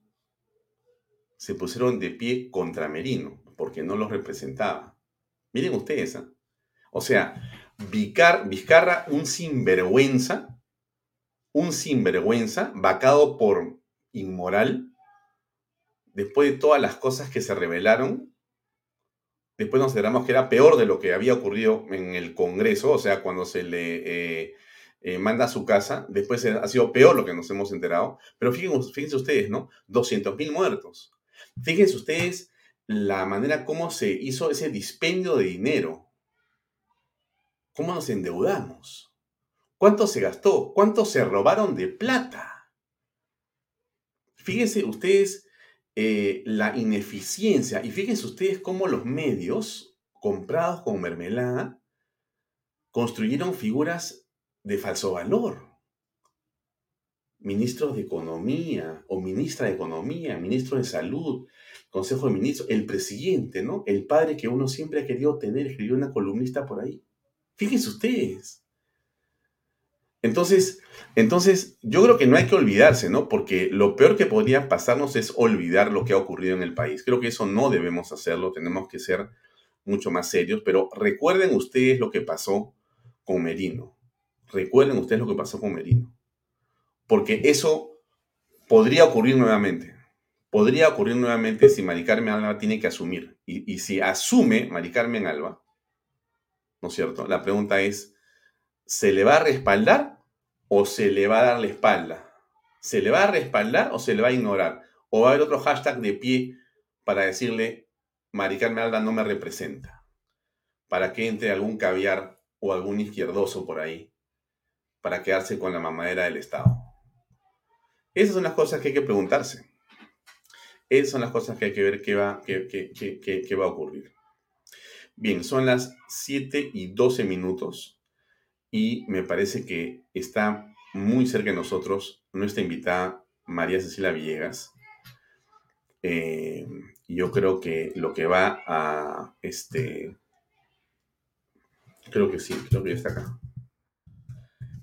se pusieron de pie contra Merino porque no los representaba. Miren ustedes, ¿ah? o sea, Vizcarra, un sinvergüenza, un sinvergüenza, vacado por inmoral, después de todas las cosas que se revelaron, después nos enteramos que era peor de lo que había ocurrido en el Congreso, o sea, cuando se le eh, eh, manda a su casa, después ha sido peor lo que nos hemos enterado, pero fíjense, fíjense ustedes, ¿no? 200 mil muertos. Fíjense ustedes la manera como se hizo ese dispendio de dinero. ¿Cómo nos endeudamos? ¿Cuánto se gastó? ¿Cuánto se robaron de plata? Fíjense ustedes eh, la ineficiencia y fíjense ustedes cómo los medios comprados con mermelada construyeron figuras de falso valor. ministros de Economía o ministra de Economía, ministro de Salud, Consejo de Ministros, el presidente, ¿no? El padre que uno siempre ha querido tener, escribió una columnista por ahí. Fíjense ustedes. Entonces, entonces, yo creo que no hay que olvidarse, ¿no? Porque lo peor que podría pasarnos es olvidar lo que ha ocurrido en el país. Creo que eso no debemos hacerlo, tenemos que ser mucho más serios, pero recuerden ustedes lo que pasó con Merino. Recuerden ustedes lo que pasó con Merino. Porque eso podría ocurrir nuevamente. Podría ocurrir nuevamente si Mari Carmen Alba tiene que asumir. Y, y si asume Mari Carmen Alba, ¿no es cierto? La pregunta es, ¿se le va a respaldar o se le va a dar la espalda? ¿Se le va a respaldar o se le va a ignorar? ¿O va a haber otro hashtag de pie para decirle, Mari Carmen Alba no me representa? Para que entre algún caviar o algún izquierdoso por ahí para quedarse con la mamadera del Estado. Esas son las cosas que hay que preguntarse. Esas son las cosas que hay que ver qué va, qué, va a ocurrir. Bien, son las 7 y 12 minutos y me parece que está muy cerca de nosotros nuestra invitada María Cecilia Villegas. Eh, yo creo que lo que va a, este, creo que sí, creo que ya está acá.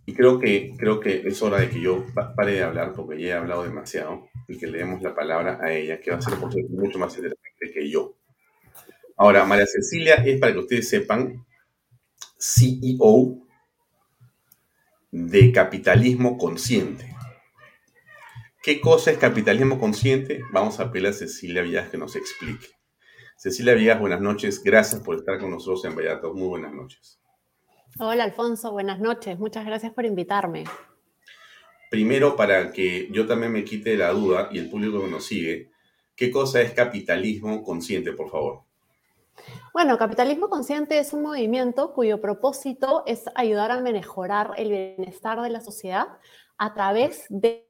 Y creo que, creo que es hora de que yo pare de hablar porque ya he hablado demasiado y que le demos la palabra a ella, que va a ser mucho más interesante que yo. Ahora, María Cecilia es, para que ustedes sepan, CEO de capitalismo consciente. ¿Qué cosa es capitalismo consciente? Vamos a pedir a Cecilia Villas que nos explique. Cecilia Villas, buenas noches. Gracias por estar con nosotros en Vallato. Muy buenas noches. Hola Alfonso, buenas noches. Muchas gracias por invitarme. Primero, para que yo también me quite la duda y el público que nos sigue, ¿qué cosa es capitalismo consciente, por favor? Bueno, capitalismo consciente es un movimiento cuyo propósito es ayudar a mejorar el bienestar de la sociedad a través de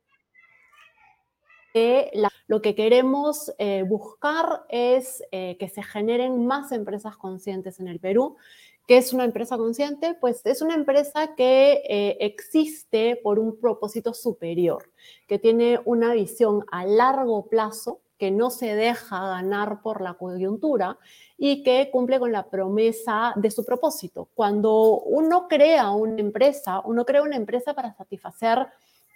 lo que queremos eh, buscar es eh, que se generen más empresas conscientes en el Perú ¿Qué es una empresa consciente? Pues es una empresa que eh, existe por un propósito superior, que tiene una visión a largo plazo, que no se deja ganar por la coyuntura y que cumple con la promesa de su propósito. Cuando uno crea una empresa, uno crea una empresa para satisfacer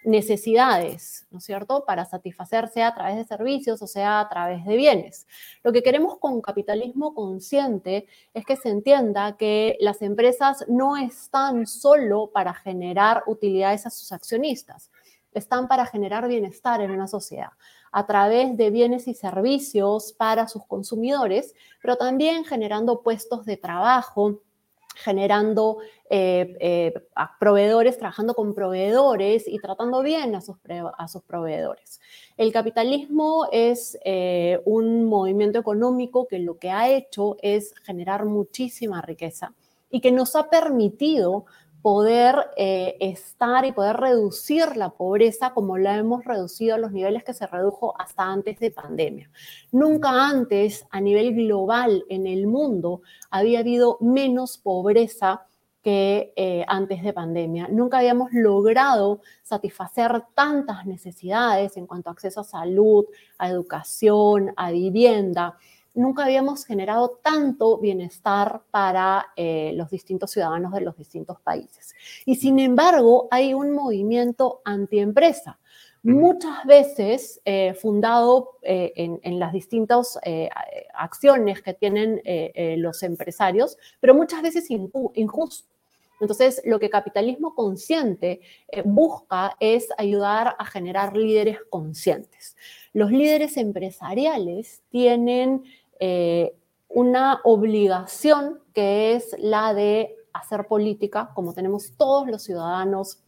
necesidades, ¿no es cierto?, para satisfacerse a través de servicios o sea a través de bienes. Lo que queremos con capitalismo consciente es que se entienda que las empresas no están solo para generar utilidades a sus accionistas, están para generar bienestar en una sociedad a través de bienes y servicios para sus consumidores, pero también generando puestos de trabajo, generando eh, eh, proveedores, trabajando con proveedores y tratando bien a sus, a sus proveedores. El capitalismo es eh, un movimiento económico que lo que ha hecho es generar muchísima riqueza y que nos ha permitido poder eh, estar y poder reducir la pobreza como la hemos reducido a los niveles que se redujo hasta antes de pandemia. Nunca antes a nivel global en el mundo había habido menos pobreza que eh, antes de pandemia. Nunca habíamos logrado satisfacer tantas necesidades en cuanto a acceso a salud, a educación, a vivienda nunca habíamos generado tanto bienestar para eh, los distintos ciudadanos de los distintos países. Y sin embargo, hay un movimiento antiempresa, muchas veces eh, fundado eh, en, las distintas acciones que tienen los empresarios, pero muchas veces injusto. Entonces, lo que capitalismo consciente busca es ayudar a generar líderes conscientes. Los líderes empresariales tienen eh, una obligación que es la de hacer política, como tenemos todos los ciudadanos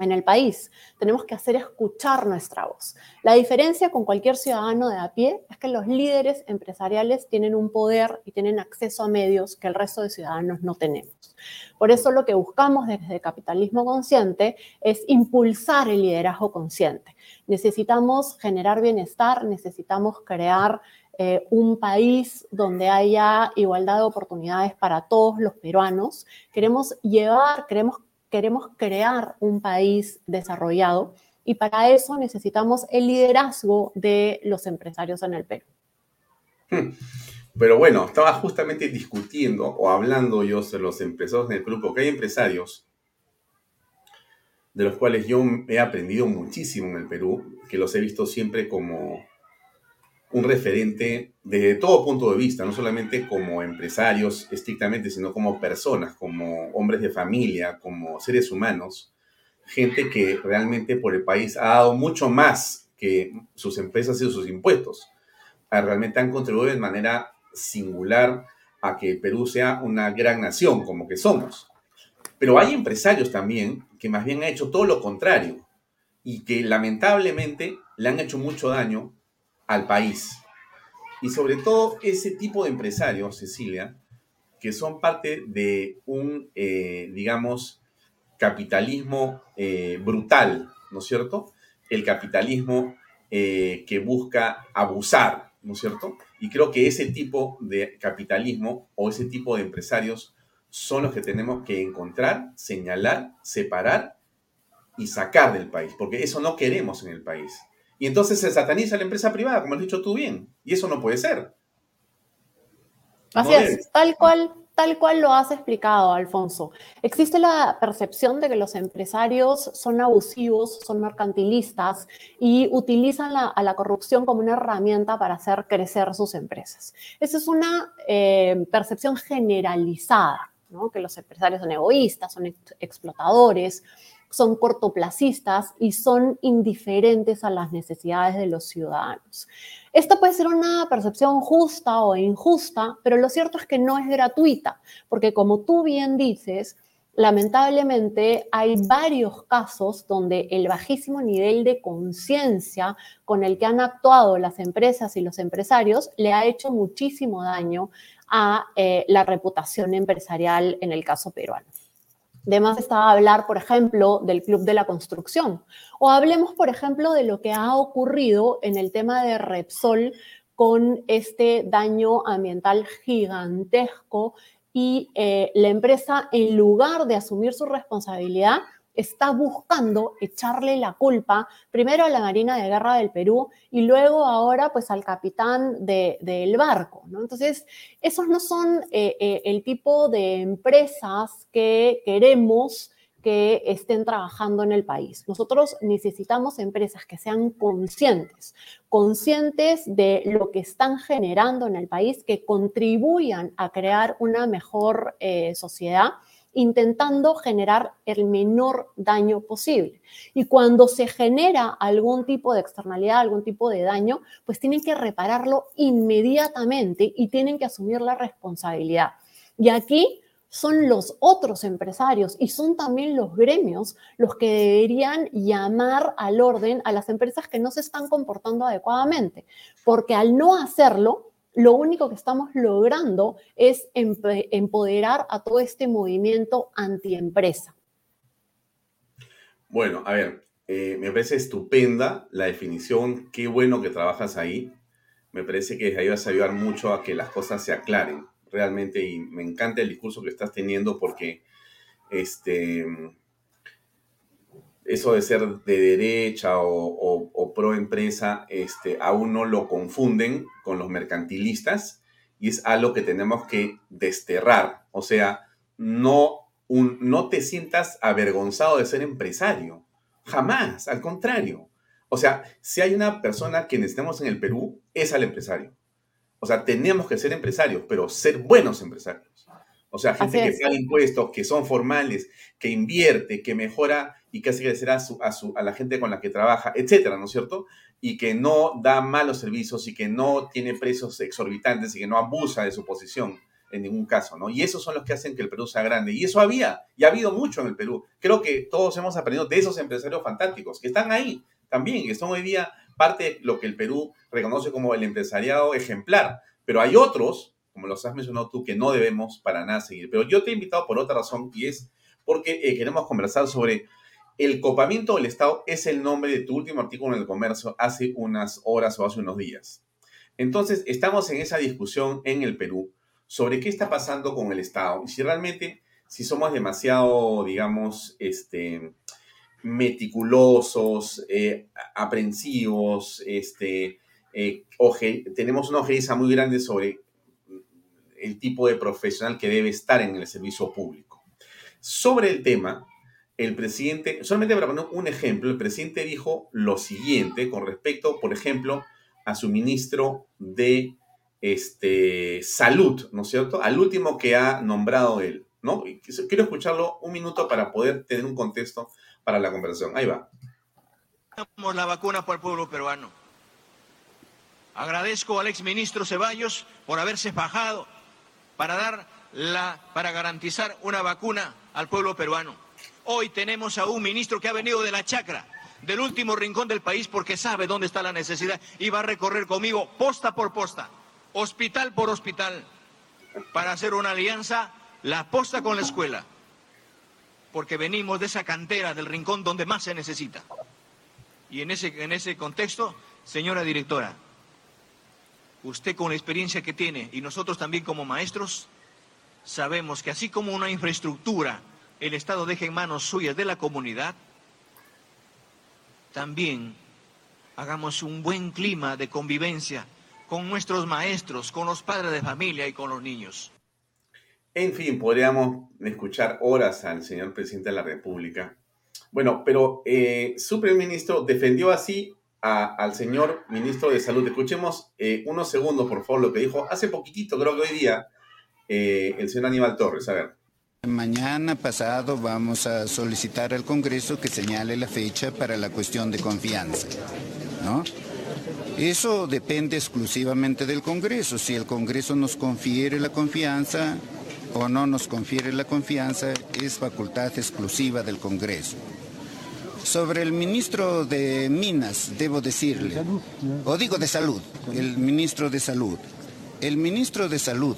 en el país. Tenemos que hacer escuchar nuestra voz. La diferencia con cualquier ciudadano de a pie es que los líderes empresariales tienen un poder y tienen acceso a medios que el resto de ciudadanos no tenemos. Por eso lo que buscamos desde Capitalismo Consciente es impulsar el liderazgo consciente. Necesitamos generar bienestar, necesitamos crear eh, un país donde haya igualdad de oportunidades para todos los peruanos. Queremos llevar, queremos, queremos crear un país desarrollado y para eso necesitamos el liderazgo de los empresarios en el Perú. Hmm. Pero bueno, estaba justamente discutiendo o hablando yo de los empresarios en el Perú, porque hay empresarios de los cuales yo he aprendido muchísimo en el Perú, que los he visto siempre como un referente desde todo punto de vista, no solamente como empresarios estrictamente, sino como personas, como hombres de familia, como seres humanos, gente que realmente por el país ha dado mucho más que sus empresas y sus impuestos. Ah, realmente han contribuido de manera singular a que Perú sea una gran nación, como que somos. Pero hay empresarios también que más bien han hecho todo lo contrario y que lamentablemente le han hecho mucho daño al país. Y sobre todo ese tipo de empresarios, Cecilia, que son parte de un, eh, digamos, capitalismo eh, brutal, ¿no es cierto? El capitalismo eh, que busca abusar, ¿no es cierto? Y creo que ese tipo de capitalismo o ese tipo de empresarios son los que tenemos que encontrar, señalar, separar y sacar del país, porque eso no queremos en el país. Y entonces se sataniza la empresa privada, como has dicho tú bien, y eso no puede ser. Así es, tal cual, tal cual lo has explicado, Alfonso. Existe la percepción de que los empresarios son abusivos, son mercantilistas y utilizan a la corrupción como una herramienta para hacer crecer sus empresas. Esa es una eh, percepción generalizada, ¿no? que los empresarios son egoístas, son explotadores, son cortoplacistas y son indiferentes a las necesidades de los ciudadanos. Esta puede ser una percepción justa o injusta, pero lo cierto es que no es gratuita, porque como tú bien dices, lamentablemente hay varios casos donde el bajísimo nivel de conciencia con el que han actuado las empresas y los empresarios le ha hecho muchísimo daño a eh, la reputación empresarial en el caso peruano. Además estaba hablar, por ejemplo, del Club de la Construcción. O hablemos, por ejemplo, de lo que ha ocurrido en el tema de Repsol con este daño ambiental gigantesco y eh, la empresa, en lugar de asumir su responsabilidad, está buscando echarle la culpa primero a la Marina de Guerra del Perú y luego ahora pues al capitán del barco. ¿no? Entonces, esos no son eh, eh, el tipo de empresas que queremos que estén trabajando en el país. Nosotros necesitamos empresas que sean conscientes, conscientes de lo que están generando en el país, que contribuyan a crear una mejor eh, sociedad intentando generar el menor daño posible. Y cuando se genera algún tipo de externalidad, algún tipo de daño, pues tienen que repararlo inmediatamente y tienen que asumir la responsabilidad. Y aquí son los otros empresarios y son también los gremios los que deberían llamar al orden a las empresas que no se están comportando adecuadamente, porque al no hacerlo, lo único que estamos logrando es empoderar a todo este movimiento antiempresa. Bueno, a ver, eh, me parece estupenda la definición, qué bueno que trabajas ahí. Me parece que ahí vas a ayudar mucho a que las cosas se aclaren realmente y me encanta el discurso que estás teniendo porque este, eso de ser de derecha o, pro empresa, este, aún no lo confunden con los mercantilistas y es algo que tenemos que desterrar. O sea, no, un, no te sientas avergonzado de ser empresario. Jamás, al contrario. O sea, si hay una persona que necesitamos en el Perú, es al empresario. O sea, tenemos que ser empresarios, pero ser buenos empresarios. O sea, gente que paga impuestos, que son formales, que invierte, que mejora y que hace crecer a, su, a, su, a la gente con la que trabaja, etcétera, ¿no es cierto? Y que no da malos servicios y que no tiene precios exorbitantes y que no abusa de su posición en ningún caso, ¿no? Y esos son los que hacen que el Perú sea grande. Y eso había, y ha habido mucho en el Perú. Creo que todos hemos aprendido de esos empresarios fantásticos que están ahí también, que son hoy día parte de lo que el Perú reconoce como el empresariado ejemplar. Pero hay otros, como los has mencionado tú, que no debemos para nada seguir. Pero yo te he invitado por otra razón y es porque eh, queremos conversar sobre el copamiento del Estado es el nombre de tu último artículo en el comercio hace unas horas o hace unos días. Entonces, estamos en esa discusión en el Perú sobre qué está pasando con el Estado y si realmente, si somos demasiado, digamos, este, meticulosos, eh, aprensivos, este, eh, tenemos una ojeriza muy grande sobre el tipo de profesional que debe estar en el servicio público. Sobre el tema, el presidente, solamente para poner un ejemplo, el presidente dijo lo siguiente con respecto, por ejemplo, a su ministro de este, salud, ¿no es cierto? Al último que ha nombrado él, ¿no? quiero escucharlo un minuto para poder tener un contexto para la conversación. Ahí va. La vacuna para el pueblo peruano. Agradezco al exministro Ceballos por haberse fajado para dar la, para garantizar una vacuna al pueblo peruano. Hoy tenemos a un ministro que ha venido de la chacra, del último rincón del país porque sabe dónde está la necesidad y va a recorrer conmigo posta por posta hospital por hospital, para hacer una alianza, la posta con la escuela, porque venimos de esa cantera del rincón donde más se necesita. Y en ese, en ese contexto, señora directora, usted con la experiencia que tiene y nosotros también como maestros, sabemos que así como una infraestructura el Estado deja en manos suyas de la comunidad, también hagamos un buen clima de convivencia con nuestros maestros, con los padres de familia y con los niños. En fin, podríamos escuchar horas al señor presidente de la República. Bueno, pero eh, su primer ministro defendió así al señor ministro de Salud. Escuchemos eh, unos segundos, por favor, lo que dijo hace poquitito, creo que hoy día, eh, el señor Aníbal Torres. A ver. Mañana pasado vamos a solicitar al Congreso que señale la fecha para la cuestión de confianza, ¿no? Eso depende exclusivamente del Congreso. Si el Congreso nos confiere la confianza o no nos confiere la confianza, es facultad exclusiva del Congreso. Sobre el ministro de Minas, debo decirle, o digo de Salud, el ministro de Salud. El ministro de Salud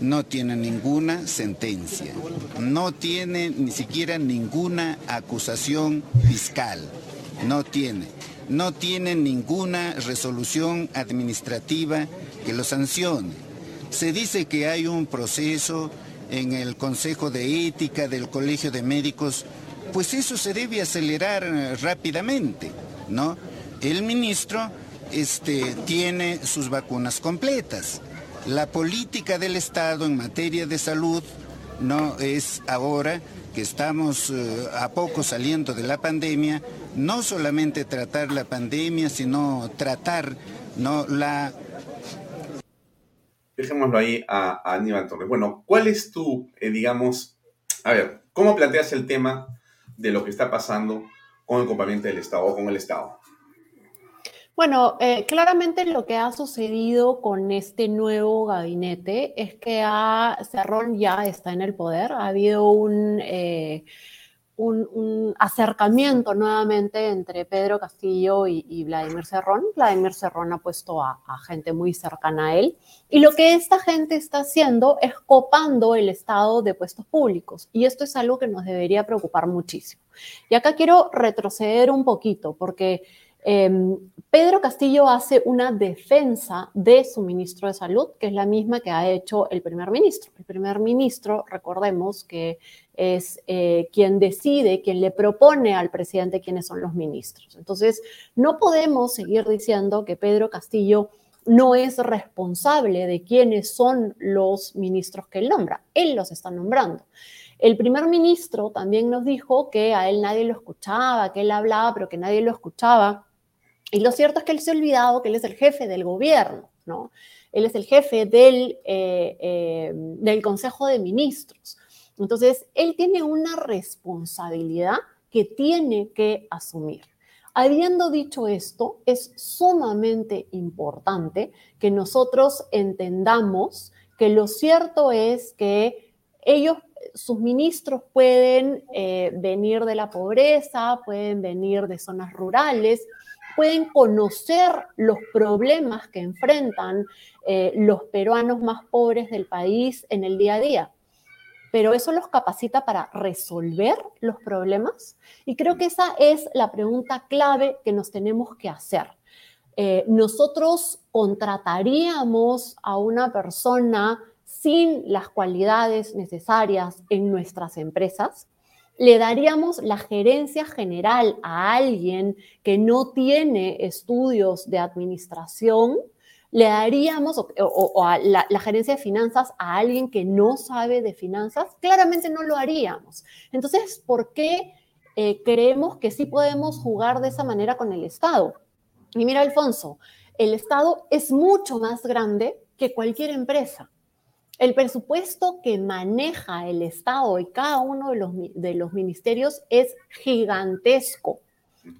no tiene ninguna sentencia, no tiene ni siquiera ninguna acusación fiscal, no tiene no tienen ninguna resolución administrativa que lo sancione. Se dice que hay un proceso en el Consejo de Ética del Colegio de Médicos, pues eso se debe acelerar eh, rápidamente, ¿no? El ministro este, tiene sus vacunas completas. La política del Estado en materia de salud no es ahora que estamos eh, a poco saliendo de la pandemia, no solamente tratar la pandemia, sino tratar ¿no? la... Dejémoslo ahí a, Aníbal Torres. Bueno, ¿cuál es tu, eh, digamos, a ver, cómo planteas el tema de lo que está pasando con el componente del Estado o con el Estado? Bueno, eh, claramente lo que ha sucedido con este nuevo gabinete es que Cerrón ya está en el poder. Ha habido un, eh, un, acercamiento nuevamente entre Pedro Castillo y, Vladimir Cerrón. Vladimir Cerrón ha puesto a, a, gente muy cercana a él. Y lo que esta gente está haciendo es copando el estado de puestos públicos. Y esto es algo que nos debería preocupar muchísimo. Y acá quiero retroceder un poquito porque Em, Pedro Castillo hace una defensa de su ministro de Salud, que es la misma que ha hecho el primer ministro. El primer ministro, recordemos que es eh, quien decide, quien le propone al presidente quiénes son los ministros. Entonces, no podemos seguir diciendo que Pedro Castillo no es responsable de quiénes son los ministros que él nombra. Él los está nombrando. El primer ministro también nos dijo que a él nadie lo escuchaba, que él hablaba, pero que nadie lo escuchaba. Y lo cierto es que él se ha olvidado que él es el jefe del gobierno, ¿no? Él es el jefe del, eh, eh, del Consejo de Ministros. Entonces, él tiene una responsabilidad que tiene que asumir. Habiendo dicho esto, es sumamente importante que nosotros entendamos que lo cierto es que ellos, sus ministros pueden eh, venir de la pobreza, pueden venir de zonas rurales, pueden conocer los problemas que enfrentan eh, los peruanos más pobres del país en el día a día. Pero eso los capacita para resolver los problemas. Y creo que esa es la pregunta clave que nos tenemos que hacer. Eh, nosotros contrataríamos a una persona sin las cualidades necesarias en nuestras empresas. Le daríamos la gerencia general a alguien que no tiene estudios de administración, le daríamos o, la, gerencia de finanzas a alguien que no sabe de finanzas, claramente no lo haríamos. Entonces, ¿por qué eh, creemos que sí podemos jugar de esa manera con el Estado? Y mira, Alfonso, el Estado es mucho más grande que cualquier empresa. El presupuesto que maneja el Estado y cada uno de los, de los ministerios es gigantesco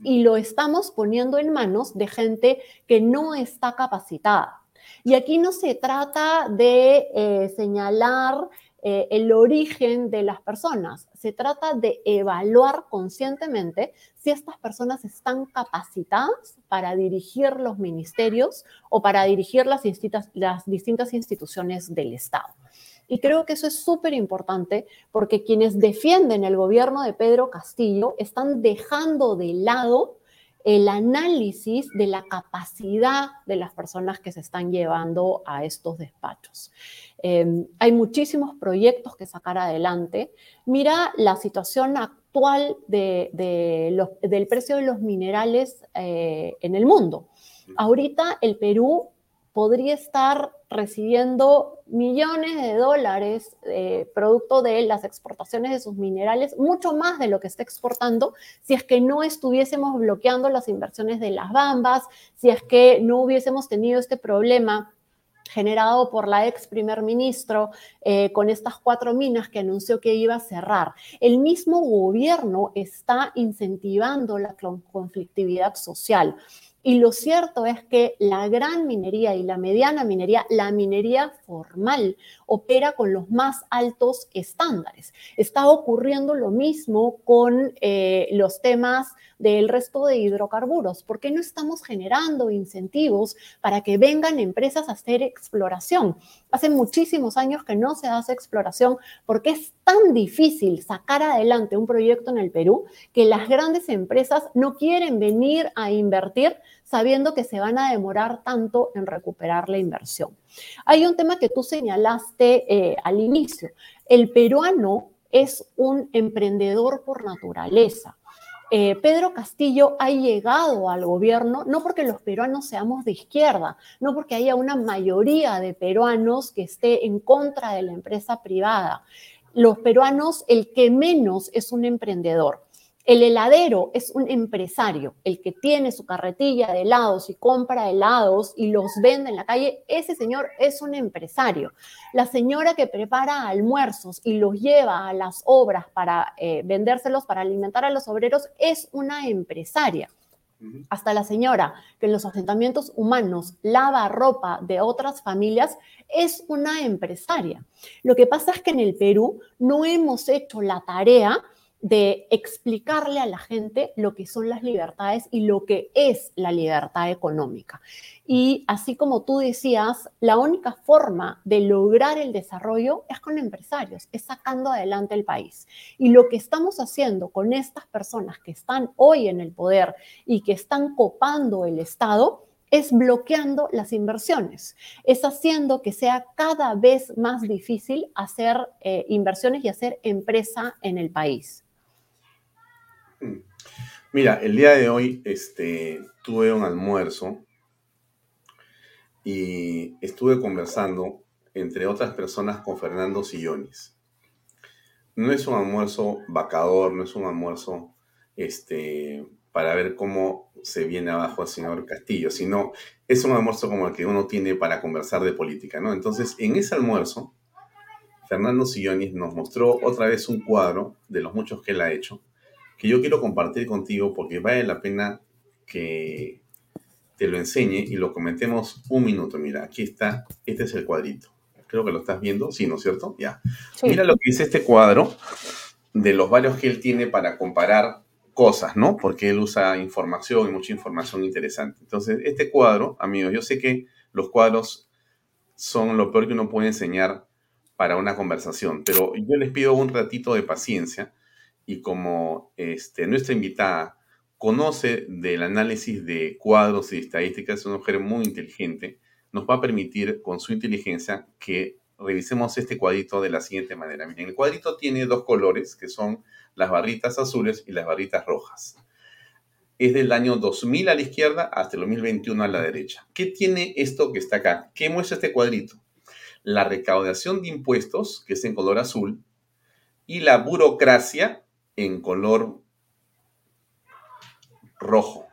y lo estamos poniendo en manos de gente que no está capacitada. Y aquí no se trata de eh, señalar eh, el origen de las personas, se trata de evaluar conscientemente si estas personas están capacitadas para dirigir los ministerios o para dirigir las, las distintas instituciones del Estado. Y creo que eso es súper importante porque quienes defienden el gobierno de Pedro Castillo están dejando de lado el análisis de la capacidad de las personas que se están llevando a estos despachos. Em, hay muchísimos proyectos que sacar adelante. Mira la situación actual de, del precio de los minerales eh, en el mundo. Ahorita el Perú podría estar recibiendo millones de dólares eh, producto de las exportaciones de sus minerales, mucho más de lo que está exportando, si es que no estuviésemos bloqueando las inversiones de las bambas, si es que no hubiésemos tenido este problema generado por la ex primer ministro eh, con estas cuatro minas que anunció que iba a cerrar. El mismo gobierno está incentivando la conflictividad social. Y lo cierto es que la gran minería y la mediana minería, la minería formal, opera con los más altos estándares. Está ocurriendo lo mismo con eh, los temas del resto de hidrocarburos? ¿Por qué no estamos generando incentivos para que vengan empresas a hacer exploración? Hace muchísimos años que no se hace exploración porque es tan difícil sacar adelante un proyecto en el Perú que las grandes empresas no quieren venir a invertir sabiendo que se van a demorar tanto en recuperar la inversión. Hay un tema que tú señalaste eh, al inicio. El peruano es un emprendedor por naturaleza. Eh, Pedro Castillo ha llegado al gobierno no porque los peruanos seamos de izquierda, no porque haya una mayoría de peruanos que esté en contra de la empresa privada. Los peruanos, el que menos es un emprendedor. El heladero es un empresario, el que tiene su carretilla de helados y compra helados y los vende en la calle, ese señor es un empresario. La señora que prepara almuerzos y los lleva a las obras para eh, vendérselos, para alimentar a los obreros, es una empresaria. Hasta la señora que en los asentamientos humanos lava ropa de otras familias es una empresaria. Lo que pasa es que en el Perú no hemos hecho la tarea de explicarle a la gente lo que son las libertades y lo que es la libertad económica. Y así como tú decías, la única forma de lograr el desarrollo es con empresarios, es sacando adelante el país. Y lo que estamos haciendo con estas personas que están hoy en el poder y que están copando el Estado, es bloqueando las inversiones, es haciendo que sea cada vez más difícil hacer eh, inversiones y hacer empresa en el país. Mira, el día de hoy este, tuve un almuerzo y estuve conversando, entre otras personas, con Fernando Sillones. No es un almuerzo vacador, no es un almuerzo este, para ver cómo se viene abajo el señor Castillo, sino es un almuerzo como el que uno tiene para conversar de política, ¿no? Entonces, en ese almuerzo, Fernando Sillones nos mostró otra vez un cuadro de los muchos que él ha hecho, que yo quiero compartir contigo porque vale la pena que te lo enseñe y lo comentemos un minuto. Mira, aquí está, este es el cuadrito. Creo que lo estás viendo, sí, ¿no es cierto? Ya. Mira lo que dice este cuadro de los varios que él tiene para comparar cosas, ¿no? Porque él usa información y mucha información interesante. Entonces, este cuadro, amigos, yo sé que los cuadros son lo peor que uno puede enseñar para una conversación, pero yo les pido un ratito de paciencia y como este, nuestra invitada conoce del análisis de cuadros y estadísticas, es una mujer muy inteligente, nos va a permitir con su inteligencia que revisemos este cuadrito de la siguiente manera. Miren, el cuadrito tiene dos colores, que son las barritas azules y las barritas rojas. Es del año 2000 a la izquierda hasta el 2021 a la derecha. ¿Qué tiene esto que está acá? ¿Qué muestra este cuadrito? La recaudación de impuestos, que es en color azul, y la burocracia en color rojo.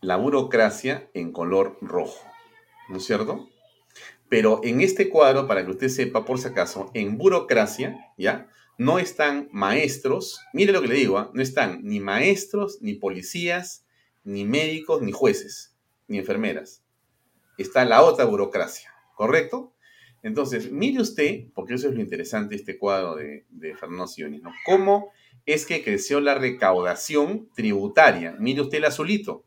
La burocracia en color rojo, ¿no es cierto? Pero en este cuadro, para que usted sepa, por si acaso, en burocracia, ¿ya? No están maestros, mire lo que le digo, ¿ah? no están ni maestros, ni policías, ni médicos, ni jueces, ni enfermeras. Está la otra burocracia, ¿correcto? Entonces, mire usted, porque eso es lo interesante de este cuadro de, Fernando Sionis, ¿no? ¿Cómo es que creció la recaudación tributaria? Mire usted el azulito.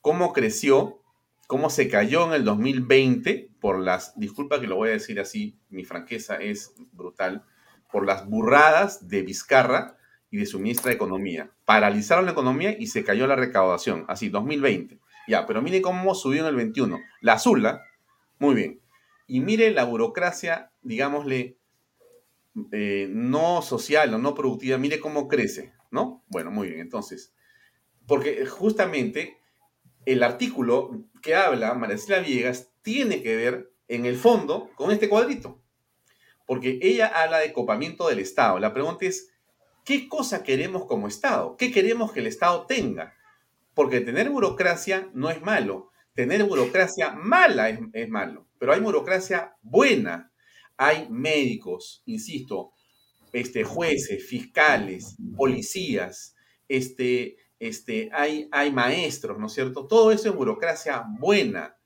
¿Cómo creció? ¿Cómo se cayó en el 2020 por las, disculpa que lo voy a decir así, mi franqueza es brutal, por las burradas de Vizcarra y de su ministra de Economía. Paralizaron la economía y se cayó la recaudación, así, 2020. Ya, pero mire cómo subió en el 21. La azul, ¿ah? muy bien. Y mire la burocracia, digámosle, eh, no social o no productiva, mire cómo crece, ¿no? Bueno, muy bien, entonces, porque justamente el artículo que habla Maricela Viegas tiene que ver en el fondo con este cuadrito, porque ella habla de copamiento del Estado. La pregunta es, ¿qué cosa queremos como Estado? ¿Qué queremos que el Estado tenga? Porque tener burocracia no es malo, tener burocracia mala es malo pero hay burocracia buena. Hay médicos, insisto, este, jueces, fiscales, policías, este, este, hay, hay maestros, ¿no es cierto? Todo eso es burocracia buena,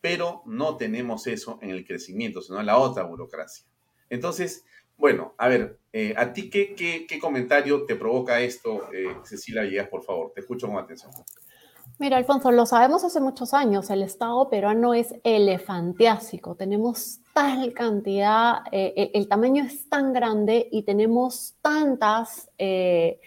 pero no tenemos eso en el crecimiento, sino en la otra burocracia. Entonces, bueno, a ver, eh, ¿a ti qué, qué, comentario te provoca esto, eh, Cecilia Villegas, por favor? Te escucho con atención. Mira, Alfonso, lo sabemos hace muchos años, el Estado peruano es elefantiásico, tenemos tal cantidad, eh, el, tamaño es tan grande y tenemos tantas eh,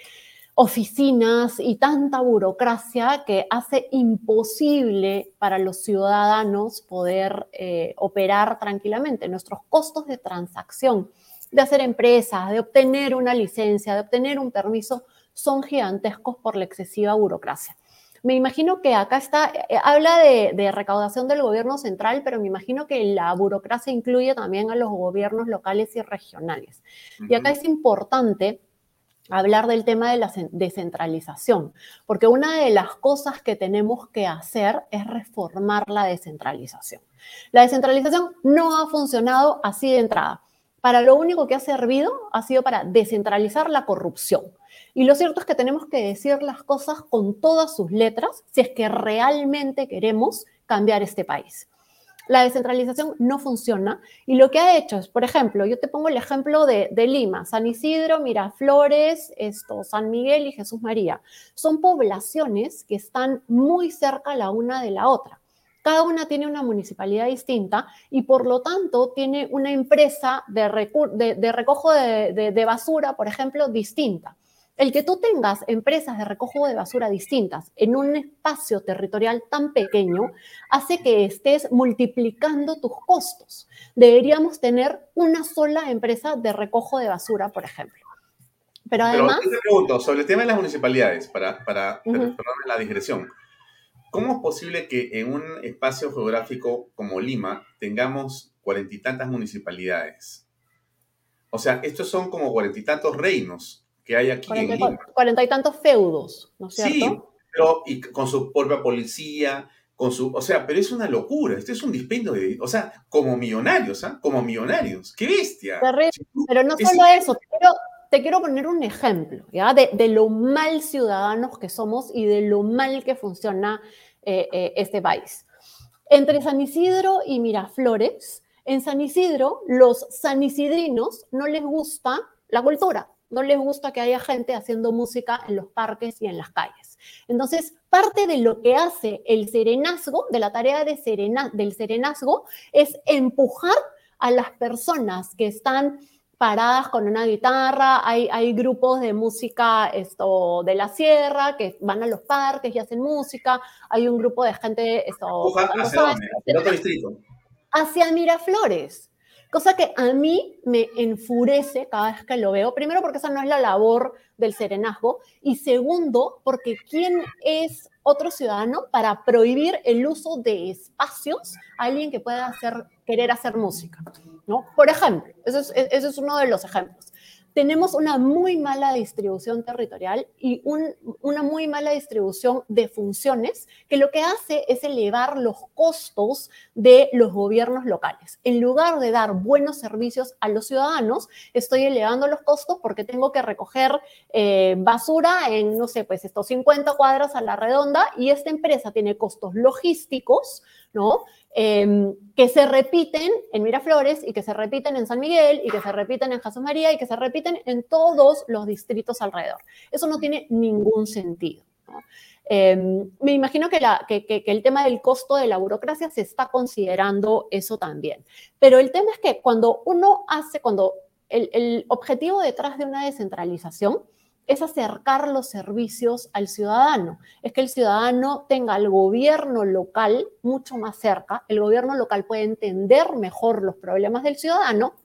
oficinas y tanta burocracia que hace imposible para los ciudadanos poder eh, operar tranquilamente. Nuestros costos de transacción, de hacer empresas, de obtener una licencia, de obtener un permiso, son gigantescos por la excesiva burocracia. Me imagino que acá está, eh, habla de, recaudación del gobierno central, pero me imagino que la burocracia incluye también a los gobiernos locales y regionales. Y acá es importante hablar del tema de la descentralización, porque una de las cosas que tenemos que hacer es reformar la descentralización. La descentralización no ha funcionado así de entrada. Para lo único que ha servido ha sido para descentralizar la corrupción. Y lo cierto es que tenemos que decir las cosas con todas sus letras si es que realmente queremos cambiar este país. La descentralización no funciona y lo que ha hecho es, por ejemplo, yo te pongo el ejemplo de, Lima, San Isidro, Miraflores, esto, San Miguel y Jesús María. Son poblaciones que están muy cerca la una de la otra. Cada una tiene una municipalidad distinta y por lo tanto tiene una empresa de, recojo de basura, por ejemplo, distinta. El que tú tengas empresas de recojo de basura distintas en un espacio territorial tan pequeño hace que estés multiplicando tus costos. Deberíamos tener una sola empresa de recojo de basura, por ejemplo. Pero además... Pero te pregunto, sobre el tema de las municipalidades, para, para la digresión. ¿Cómo es posible que en un espacio geográfico como Lima tengamos cuarenta y tantas municipalidades? O sea, estos son como cuarenta y tantos reinos que hay aquí en Lima. Cuarenta y tantos feudos, ¿no es cierto? Sí, pero y con su propia policía, con su, o sea, pero es una locura, este es un dispendio de, o sea, como millonarios, ¿ah? Como millonarios, qué bestia. Pero no solo eso, te quiero, poner un ejemplo. De, lo mal ciudadanos que somos y de lo mal que funciona eh, eh, este país. Entre San Isidro y Miraflores, en San Isidro, los sanisidrinos no les gusta la cultura no les gusta que haya gente haciendo música en los parques y en las calles. Entonces, parte de lo que hace el serenazgo, de la tarea de del serenazgo, es empujar a las personas que están paradas con una guitarra, hay, hay grupos de música esto, de la sierra que van a los parques y hacen música, hay un grupo de gente... Esto, hacia dónde? otro distrito? hacia Miraflores. Cosa que a mí me enfurece cada vez que lo veo. Primero, porque esa no es la labor del serenazgo. Y segundo, porque ¿quién es otro ciudadano para prohibir el uso de espacios a alguien que pueda hacer, querer hacer música? ¿no? Por ejemplo, ese es, ese es uno de los ejemplos tenemos una muy mala distribución territorial y una muy mala distribución de funciones que lo que hace es elevar los costos de los gobiernos locales. En lugar de dar buenos servicios a los ciudadanos, estoy elevando los costos porque tengo que recoger eh, basura en, no sé, pues estos 50 cuadras a la redonda y esta empresa tiene costos logísticos, ¿no? Em, que se repiten en Miraflores y que se repiten en San Miguel y que se repiten en Jesús María y que se repiten en todos los distritos alrededor. Eso no tiene ningún sentido. Em, me imagino que, el tema del costo de la burocracia se está considerando eso también. Pero el tema es que cuando uno hace, cuando el objetivo detrás de una descentralización es acercar los servicios al ciudadano, es que el ciudadano tenga al gobierno local mucho más cerca, el gobierno local puede entender mejor los problemas del ciudadano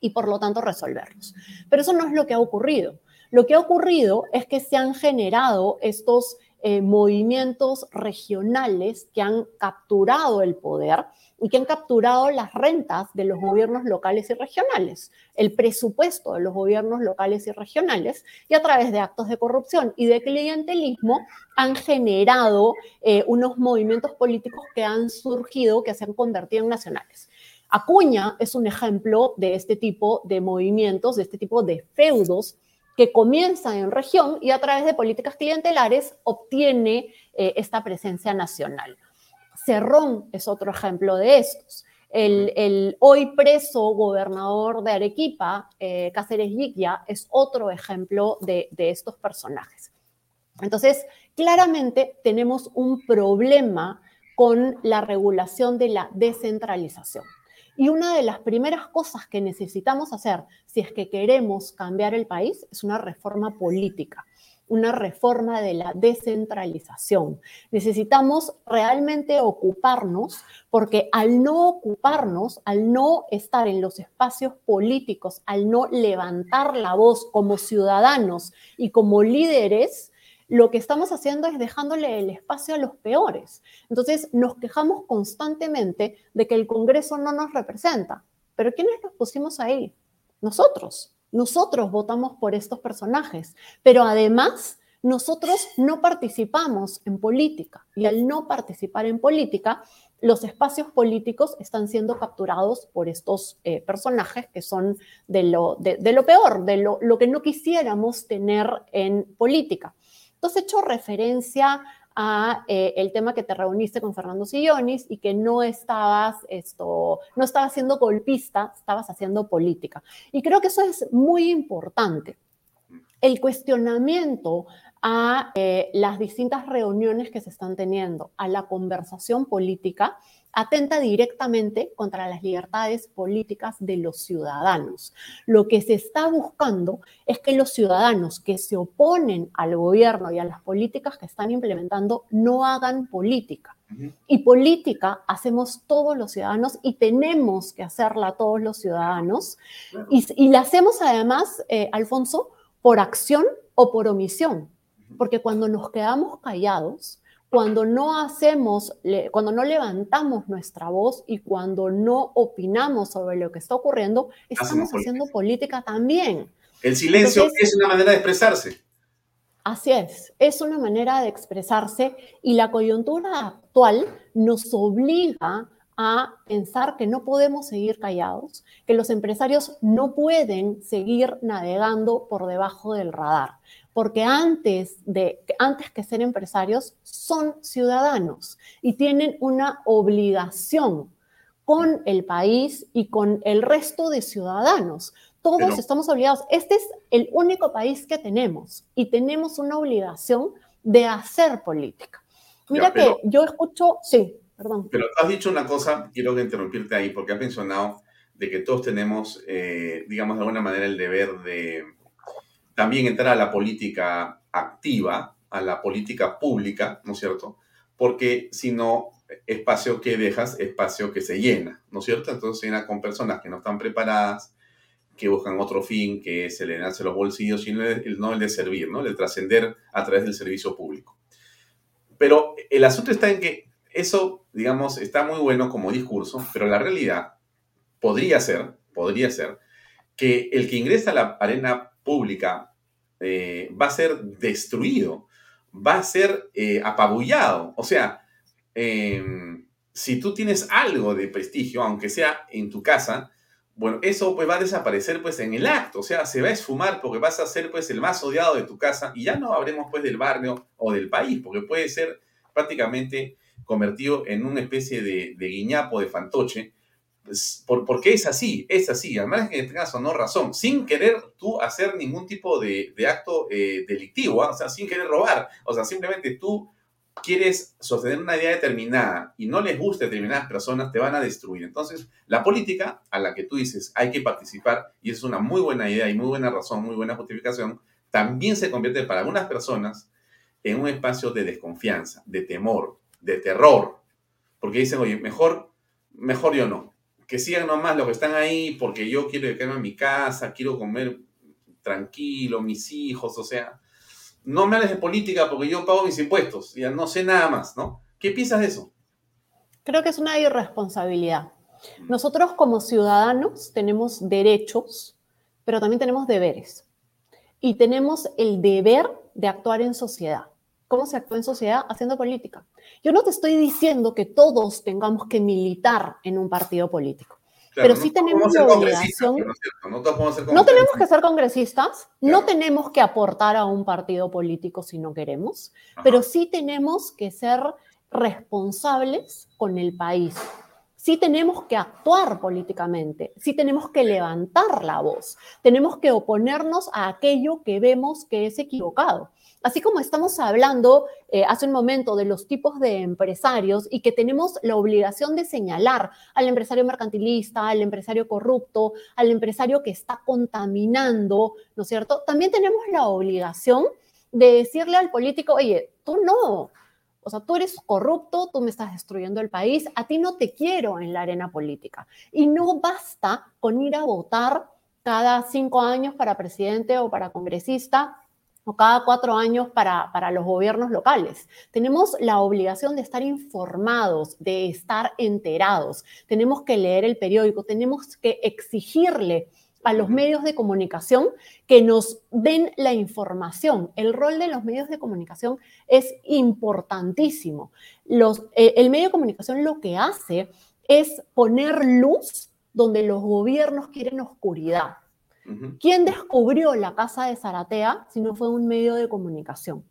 y por lo tanto resolverlos. Pero eso no es lo que ha ocurrido. Lo que ha ocurrido es que se han generado estos eh, movimientos regionales que han capturado el poder y que han capturado las rentas de los gobiernos locales y regionales, el presupuesto de los gobiernos locales y regionales, y a través de actos de corrupción y de clientelismo han generado eh, unos movimientos políticos que han surgido, que se han convertido en nacionales. Acuña es un ejemplo de este tipo de movimientos, de este tipo de feudos que comienzan en región y a través de políticas clientelares obtiene eh, esta presencia nacional. Cerrón es otro ejemplo de estos. El, hoy preso gobernador de Arequipa, eh, Cáceres Yigya, es otro ejemplo de, de estos personajes. Entonces, claramente tenemos un problema con la regulación de la descentralización. Y una de las primeras cosas que necesitamos hacer si es que queremos cambiar el país es una reforma política una reforma de la descentralización. Necesitamos realmente ocuparnos porque al no ocuparnos, al no estar en los espacios políticos, al no levantar la voz como ciudadanos y como líderes, lo que estamos haciendo es dejándole el espacio a los peores. Entonces nos quejamos constantemente de que el Congreso no nos representa. Pero ¿quiénes nos pusimos ahí? Nosotros. Nosotros votamos por estos personajes, pero además nosotros no participamos en política y al no participar en política, los espacios políticos están siendo capturados por estos eh, personajes que son de lo, de, lo peor, de lo, lo, que no quisiéramos tener en política. Entonces, he hecho referencia a eh, el tema que te reuniste con Fernando Sillonis y que no estabas esto, no estabas siendo golpista, estabas haciendo política. Y creo que eso es muy importante. El cuestionamiento a eh, las distintas reuniones que se están teniendo, a la conversación política, atenta directamente contra las libertades políticas de los ciudadanos. Lo que se está buscando es que los ciudadanos que se oponen al gobierno y a las políticas que están implementando no hagan política. Y política hacemos todos los ciudadanos y tenemos que hacerla todos los ciudadanos. Y, la hacemos además, eh, Alfonso, por acción o por omisión. Porque cuando nos quedamos callados, cuando no hacemos, cuando no levantamos nuestra voz y cuando no opinamos sobre lo que está ocurriendo, estamos haciendo política también. El silencio es una manera de expresarse. Así es, es una manera de expresarse y la coyuntura actual nos obliga a pensar que no podemos seguir callados, que los empresarios no pueden seguir navegando por debajo del radar porque antes, de, antes que ser empresarios son ciudadanos y tienen una obligación con el país y con el resto de ciudadanos. Todos estamos obligados. Este es el único país que tenemos y tenemos una obligación de hacer política. Mira que yo escucho, sí, perdón. Pero has dicho una cosa, quiero interrumpirte ahí, porque has mencionado de que todos tenemos, eh, digamos, de alguna manera el deber de también entrar a la política activa, a la política pública, ¿no es cierto? porque si no, espacio que dejas, espacio que se llena, ¿no es cierto? Entonces se llena con personas que no están preparadas, que buscan otro fin, que se le llenarse los bolsillos y no el, no el de servir, ¿no? El de trascender a través del servicio público. Pero el asunto está en que eso, digamos, está muy bueno como discurso, pero la realidad podría ser, podría ser, que el que ingresa a la arena pública eh, va a ser destruido, va a ser eh, apabullado. O sea, em, si tú tienes algo de prestigio, aunque sea en tu casa, bueno, eso pues va a desaparecer pues en el acto, o sea, se va a esfumar porque vas a ser pues el más odiado de tu casa y ya no habremos pues del barrio o del país, porque puede ser prácticamente convertido en una especie de, guiñapo, de fantoche, por, porque es así, es así, además que tengas o no razón, sin querer tú hacer ningún tipo de, acto eh, delictivo, ¿ah? o sea, sin querer robar, o sea, simplemente tú quieres sostener una idea determinada y no les gusta determinadas personas, te van a destruir. Entonces, la política a la que tú dices hay que participar, y es una muy buena idea y muy buena razón, muy buena justificación, también se convierte para algunas personas en un espacio de desconfianza, de temor, de terror, porque dicen, oye, mejor, mejor yo no, que sigan nomás los que están ahí porque yo quiero quedarme en mi casa, quiero comer tranquilo, mis hijos, o sea, no me hables de política porque yo pago mis impuestos, ya no sé nada más, ¿no? ¿Qué piensas de eso? Creo que es una irresponsabilidad. Nosotros como ciudadanos tenemos derechos, pero también tenemos deberes. Y tenemos el deber de actuar en sociedad. ¿Cómo se actúa en sociedad? Haciendo política. Yo no te estoy diciendo que todos tengamos que militar en un partido político pero sí tenemos la obligación. No, tenemos que ser congresistas, no tenemos que aportar a un partido político si no queremos, pero sí tenemos que ser responsables con el país. Sí tenemos que actuar políticamente, sí tenemos que levantar la voz, tenemos que oponernos a aquello que vemos que es equivocado. Así como estamos hablando eh, hace un momento de los tipos de empresarios y que tenemos la obligación de señalar al empresario mercantilista, al empresario corrupto, al empresario que está contaminando, ¿no es cierto? También tenemos la obligación de decirle al político, oye, tú no, o sea, tú eres corrupto, tú me estás destruyendo el país, a ti no te quiero en la arena política. Y no basta con ir a votar cada cinco años para presidente o para congresista o cada cuatro años para, para, los gobiernos locales. Tenemos la obligación de estar informados, de estar enterados. Tenemos que leer el periódico, tenemos que exigirle a los medios de comunicación que nos den la información. El rol de los medios de comunicación es importantísimo. Los, eh, el medio de comunicación lo que hace es poner luz donde los gobiernos quieren oscuridad. ¿Quién descubrió la casa de Zaratea si no fue un medio de comunicación?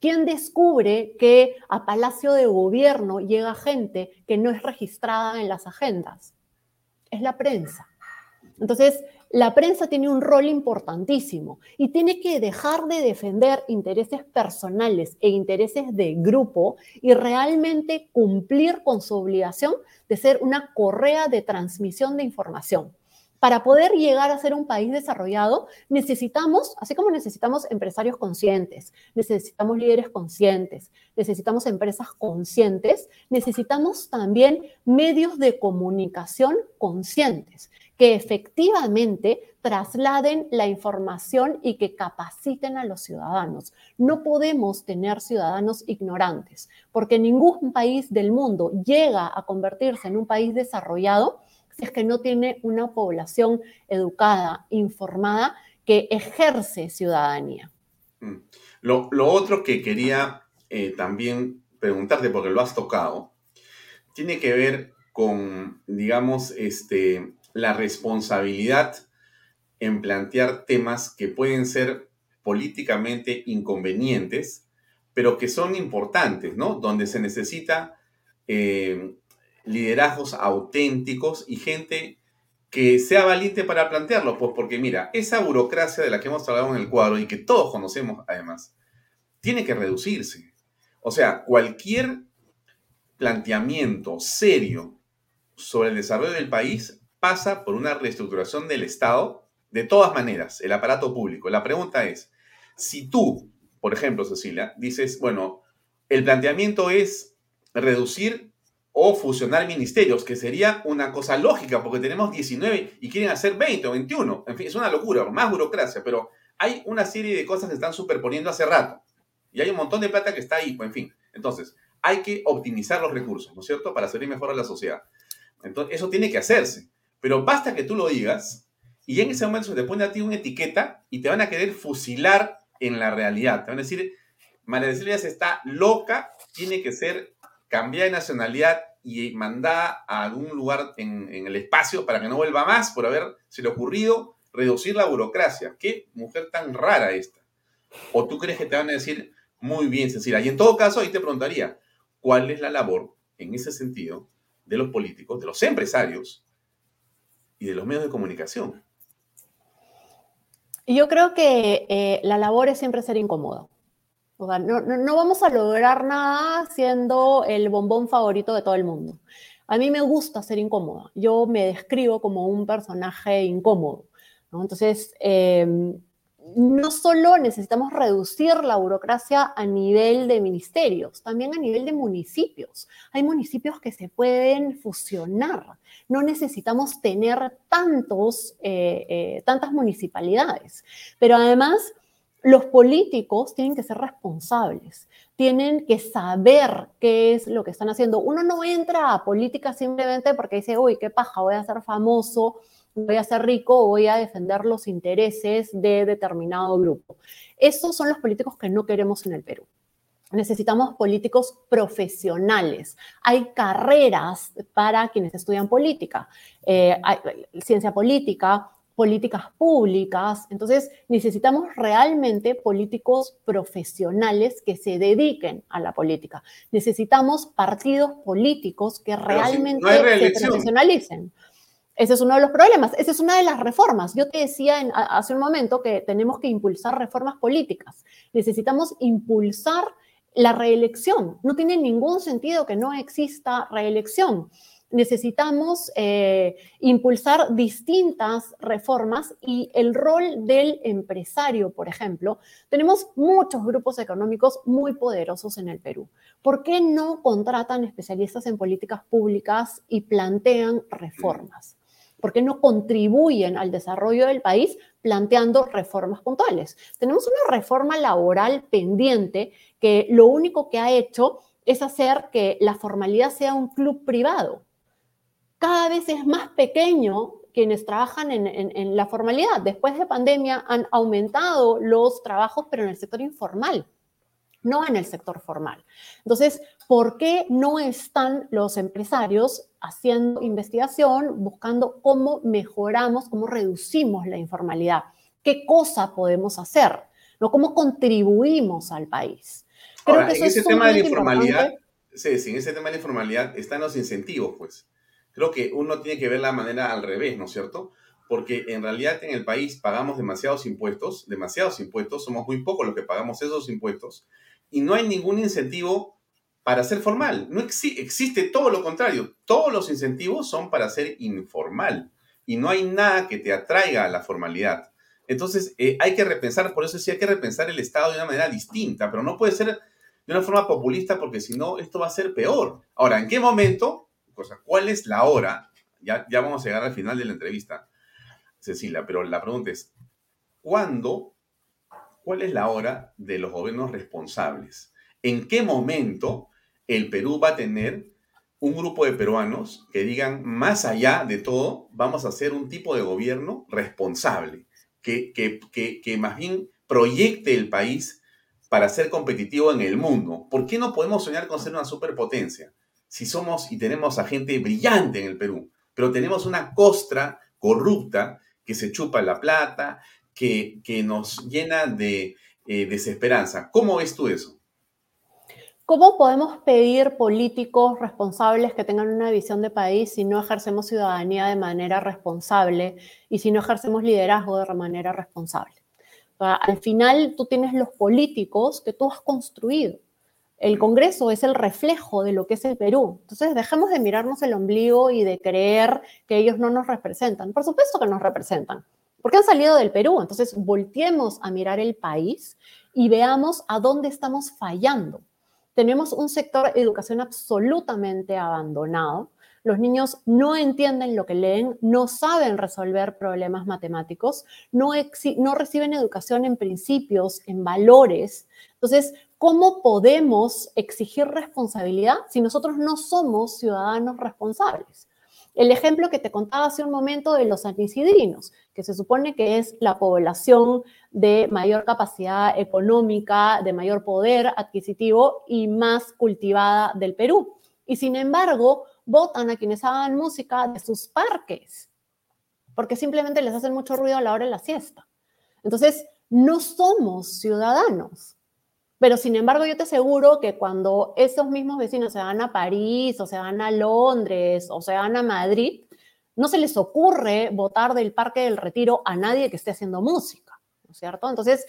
¿Quién descubre que a Palacio de Gobierno llega gente que no es registrada en las agendas? Es la prensa. Entonces, la prensa tiene un rol importantísimo y tiene que dejar de defender intereses personales e intereses de grupo y realmente cumplir con su obligación de ser una correa de transmisión de información. Para poder llegar a ser un país desarrollado, necesitamos, así como necesitamos empresarios conscientes, necesitamos líderes conscientes, necesitamos empresas conscientes, necesitamos también medios de comunicación conscientes que efectivamente trasladen la información y que capaciten a los ciudadanos. No podemos tener ciudadanos ignorantes, porque ningún país del mundo llega a convertirse en un país desarrollado si es que no tiene una población educada, informada, que ejerce ciudadanía. Mm. Lo, otro que quería eh, también preguntarte, porque lo has tocado, tiene que ver con, digamos, este, la responsabilidad en plantear temas que pueden ser políticamente inconvenientes, pero que son importantes, ¿no? Donde se necesita eh, liderazgos auténticos y gente que sea valiente para plantearlo, pues porque mira, esa burocracia de la que hemos hablado en el cuadro y que todos conocemos además, tiene que reducirse. O sea, cualquier planteamiento serio sobre el desarrollo del país pasa por una reestructuración del Estado de todas maneras, el aparato público. La pregunta es, si tú, por ejemplo, Cecilia, dices, bueno, el planteamiento es reducir o fusionar ministerios, que sería una cosa lógica, porque tenemos 19 y quieren hacer 20 o 21. En fin, es una locura, más burocracia, pero hay una serie de cosas que están superponiendo hace rato. Y hay un montón de plata que está ahí, pues, en fin. Entonces, hay que optimizar los recursos, ¿no es cierto?, para servir mejor a la sociedad. Entonces, eso tiene que hacerse. Pero basta que tú lo digas y en ese momento se te pone a ti una etiqueta y te van a querer fusilar en la realidad. Te van a decir, María está loca, tiene que ser cambiar de nacionalidad y mandada a algún lugar en, el espacio para que no vuelva más por haber se le ocurrido reducir la burocracia. Qué mujer tan rara esta. O tú crees que te van a decir, muy bien, Cecilia. Y en todo caso, ahí te preguntaría, ¿cuál es la labor en ese sentido de los políticos, de los empresarios y de los medios de comunicación? Yo creo que eh, la labor es siempre ser incómodo no, vamos a lograr nada siendo el bombón favorito de todo el mundo. A mí me gusta ser incómoda. Yo me describo como un personaje incómodo. Entonces, em, no solo necesitamos reducir la burocracia a nivel de ministerios, también a nivel de municipios. Hay municipios que se pueden fusionar. No necesitamos tener tantos, eh, eh, tantas municipalidades. Pero además, los políticos tienen que ser responsables, tienen que saber qué es lo que están haciendo. Uno no entra a política simplemente porque dice, uy, qué paja, voy a ser famoso, voy a ser rico, voy a defender los intereses de determinado grupo. Esos son los políticos que no queremos en el Perú. Necesitamos políticos profesionales. Hay carreras para quienes estudian política, eh, ciencia política, políticas públicas. Entonces, necesitamos realmente políticos profesionales que se dediquen a la política. Necesitamos partidos políticos que realmente se profesionalicen. Ese es uno de los problemas, esa es una de las reformas. Yo te decía hace un momento que tenemos que impulsar reformas políticas. Necesitamos impulsar la reelección. No tiene ningún sentido que no exista reelección necesitamos eh, impulsar distintas reformas y el rol del empresario, por ejemplo. Tenemos muchos grupos económicos muy poderosos en el Perú. ¿Por qué no contratan especialistas en políticas públicas y plantean reformas? ¿Por qué no contribuyen al desarrollo del país planteando reformas puntuales? Tenemos una reforma laboral pendiente que lo único que ha hecho es hacer que la formalidad sea un club privado cada vez es más pequeño quienes trabajan en, la formalidad. Después de pandemia han aumentado los trabajos, pero en el sector informal, no en el sector formal. Entonces, ¿por qué no están los empresarios haciendo investigación, buscando cómo mejoramos, cómo reducimos la informalidad? ¿Qué cosa podemos hacer? ¿No? ¿Cómo contribuimos al país? Creo que en ese tema de la informalidad, sí, sí, en ese tema de la informalidad están los incentivos, pues creo que uno tiene que ver la manera al revés, ¿no es cierto? Porque en realidad en el país pagamos demasiados impuestos, demasiados impuestos, somos muy pocos los que pagamos esos impuestos, y no hay ningún incentivo para ser formal. No existe todo lo contrario. Todos los incentivos son para ser informal y no hay nada que te atraiga a la formalidad. Entonces, eh, hay que repensar, por eso sí hay que repensar el Estado de una manera distinta, pero no puede ser de una forma populista porque si no, esto va a ser peor. Ahora, ¿en qué momento cosa. ¿Cuál es la hora? Ya, vamos a llegar al final de la entrevista, Cecilia, pero la pregunta es, ¿cuándo, cuál es la hora de los gobiernos responsables? ¿En qué momento el Perú va a tener un grupo de peruanos que digan, más allá de todo, vamos a hacer un tipo de gobierno responsable, que más bien proyecte el país para ser competitivo en el mundo. ¿Por qué no podemos soñar con ser una superpotencia? Si somos y tenemos a gente brillante en el Perú, pero tenemos una costra corrupta que se chupa la plata, que, que nos llena de eh, desesperanza. ¿Cómo ves tú eso? ¿Cómo podemos pedir políticos responsables que tengan una visión de país si no ejercemos ciudadanía de manera responsable y si no ejercemos liderazgo de manera responsable? al final tú tienes los políticos que tú has construido el Congreso es el reflejo de lo que es el Perú. Entonces, dejemos de mirarnos el ombligo y de creer que ellos no nos representan. Por supuesto que nos representan, porque han salido del Perú. Entonces, volteemos a mirar el país y veamos a dónde estamos fallando. tenemos un sector de educación absolutamente abandonado. Los niños no entienden lo que leen, no saben resolver problemas matemáticos, no, no reciben educación en principios, en valores. Entonces, ¿cómo podemos exigir responsabilidad si nosotros no somos ciudadanos responsables? El ejemplo que te contaba hace un momento de los anisidrinos, que se supone que es la población de mayor capacidad económica, de mayor poder adquisitivo y más cultivada del Perú. Y sin embargo, votan a quienes hagan música de sus parques, porque simplemente les hacen mucho ruido a la hora de la siesta. Entonces, no somos ciudadanos. Pero sin embargo, yo te aseguro que cuando esos mismos vecinos se van a París o se van a Londres o se van a Madrid, no se les ocurre votar del Parque del Retiro a nadie que esté haciendo música, ¿no es cierto? Entonces,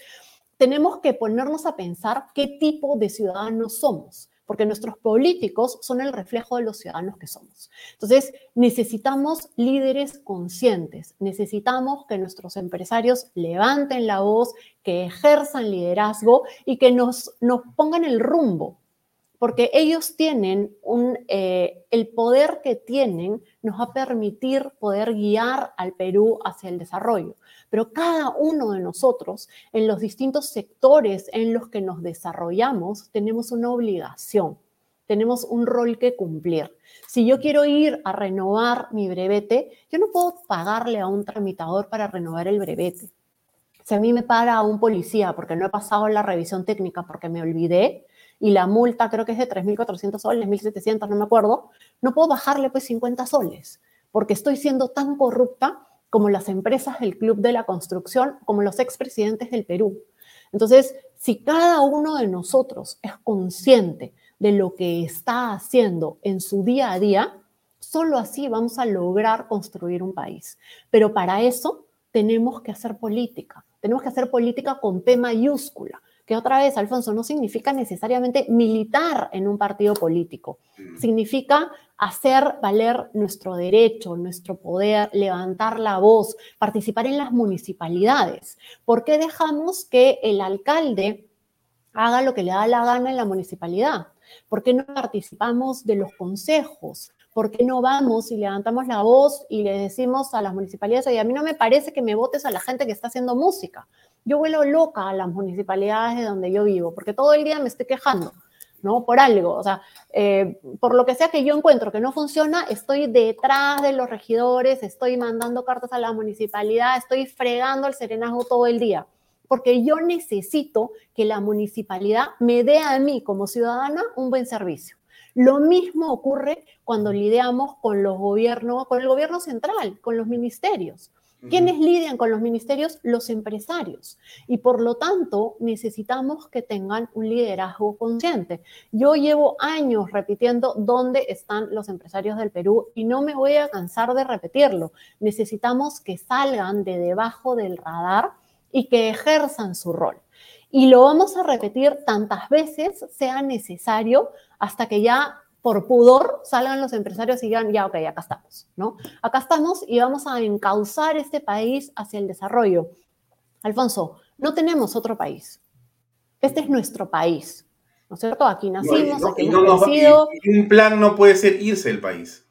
tenemos que ponernos a pensar qué tipo de ciudadanos somos porque nuestros políticos son el reflejo de los ciudadanos que somos. Entonces, necesitamos líderes conscientes, necesitamos que nuestros empresarios levanten la voz, que ejerzan liderazgo y que nos, nos pongan el rumbo, porque ellos tienen eh, el poder que tienen nos va a permitir poder guiar al Perú hacia el desarrollo. Pero cada uno de nosotros, en los distintos sectores en los que nos desarrollamos, tenemos una obligación, tenemos un rol que cumplir. Si yo quiero ir a renovar mi brevete, yo no puedo pagarle a un tramitador para renovar el brevete. Si a mí me para un policía porque no he pasado la revisión técnica porque me olvidé, y la multa creo que es de 3.400 soles, 1.700, no me acuerdo, no puedo bajarle pues 50 soles, porque estoy siendo tan corrupta como las empresas del Club de la Construcción, como los expresidentes del Perú. Entonces, si cada uno de nosotros es consciente de lo que está haciendo en su día a día, solo así vamos a lograr construir un país. Pero para eso tenemos que hacer política, tenemos que hacer política con P mayúscula, que otra vez, Alfonso, no significa necesariamente militar en un partido político. Significa hacer valer nuestro derecho, nuestro poder, levantar la voz, participar en las municipalidades. ¿Por qué dejamos que el alcalde haga lo que le da la gana en la municipalidad? ¿Por qué no participamos de los consejos? ¿Por qué no vamos y levantamos la voz y le decimos a las municipalidades, oye, a mí no me parece que me votes a la gente que está haciendo música? Yo vuelo loca a las municipalidades de donde yo vivo, porque todo el día me estoy quejando, ¿no? Por algo, o sea, eh, por lo que sea que yo encuentro que no funciona, estoy detrás de los regidores, estoy mandando cartas a la municipalidad, estoy fregando el serenazgo todo el día, porque yo necesito que la municipalidad me dé a mí como ciudadana un buen servicio. Lo mismo ocurre cuando lidiamos con los gobiernos, con el gobierno central, con los ministerios. ¿Quiénes lidian con los ministerios? Los empresarios. Y por lo tanto, necesitamos que tengan un liderazgo consciente. Yo llevo años repitiendo dónde están los empresarios del Perú y no me voy a cansar de repetirlo. Necesitamos que salgan de debajo del radar y que ejerzan su rol. Y lo vamos a repetir tantas veces sea necesario hasta que ya por pudor salgan los empresarios y digan, ya, ok, acá estamos, ¿no? Acá estamos y vamos a encauzar este país hacia el desarrollo. Alfonso, no tenemos otro país. Este es nuestro país, ¿no es cierto? Aquí nacimos, aquí hemos crecido. un plan no puede ser irse del país.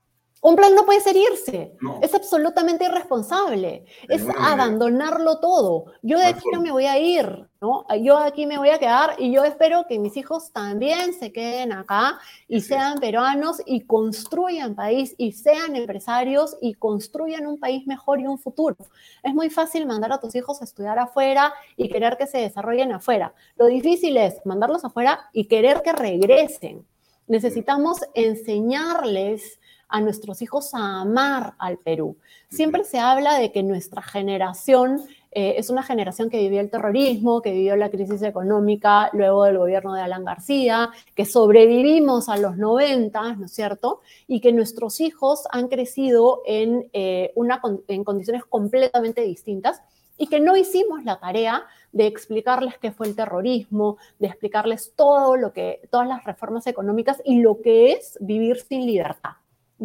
Un plan no puede ser irse. Es absolutamente irresponsable. es abandonarlo todo. Yo de aquí no me voy a ir, ¿no? Yo aquí me voy a quedar y yo espero que mis hijos también se queden acá y sean peruanos y construyan país y sean empresarios y construyan un país mejor y un futuro. Es muy fácil mandar a tus hijos a estudiar afuera y querer que se desarrollen afuera. Lo difícil es mandarlos afuera y querer que regresen. Necesitamos enseñarles a nuestros hijos a amar al Perú. Siempre se habla de que nuestra generación eh, es una generación que vivió el terrorismo, que vivió la crisis económica luego del gobierno de Alan García, que sobrevivimos a los 90, ¿no es cierto? Y que nuestros hijos han crecido en, eh, una, en condiciones completamente distintas y que no hicimos la tarea de explicarles qué fue el terrorismo, de explicarles todo lo que, todas las reformas económicas y lo que es vivir sin libertad.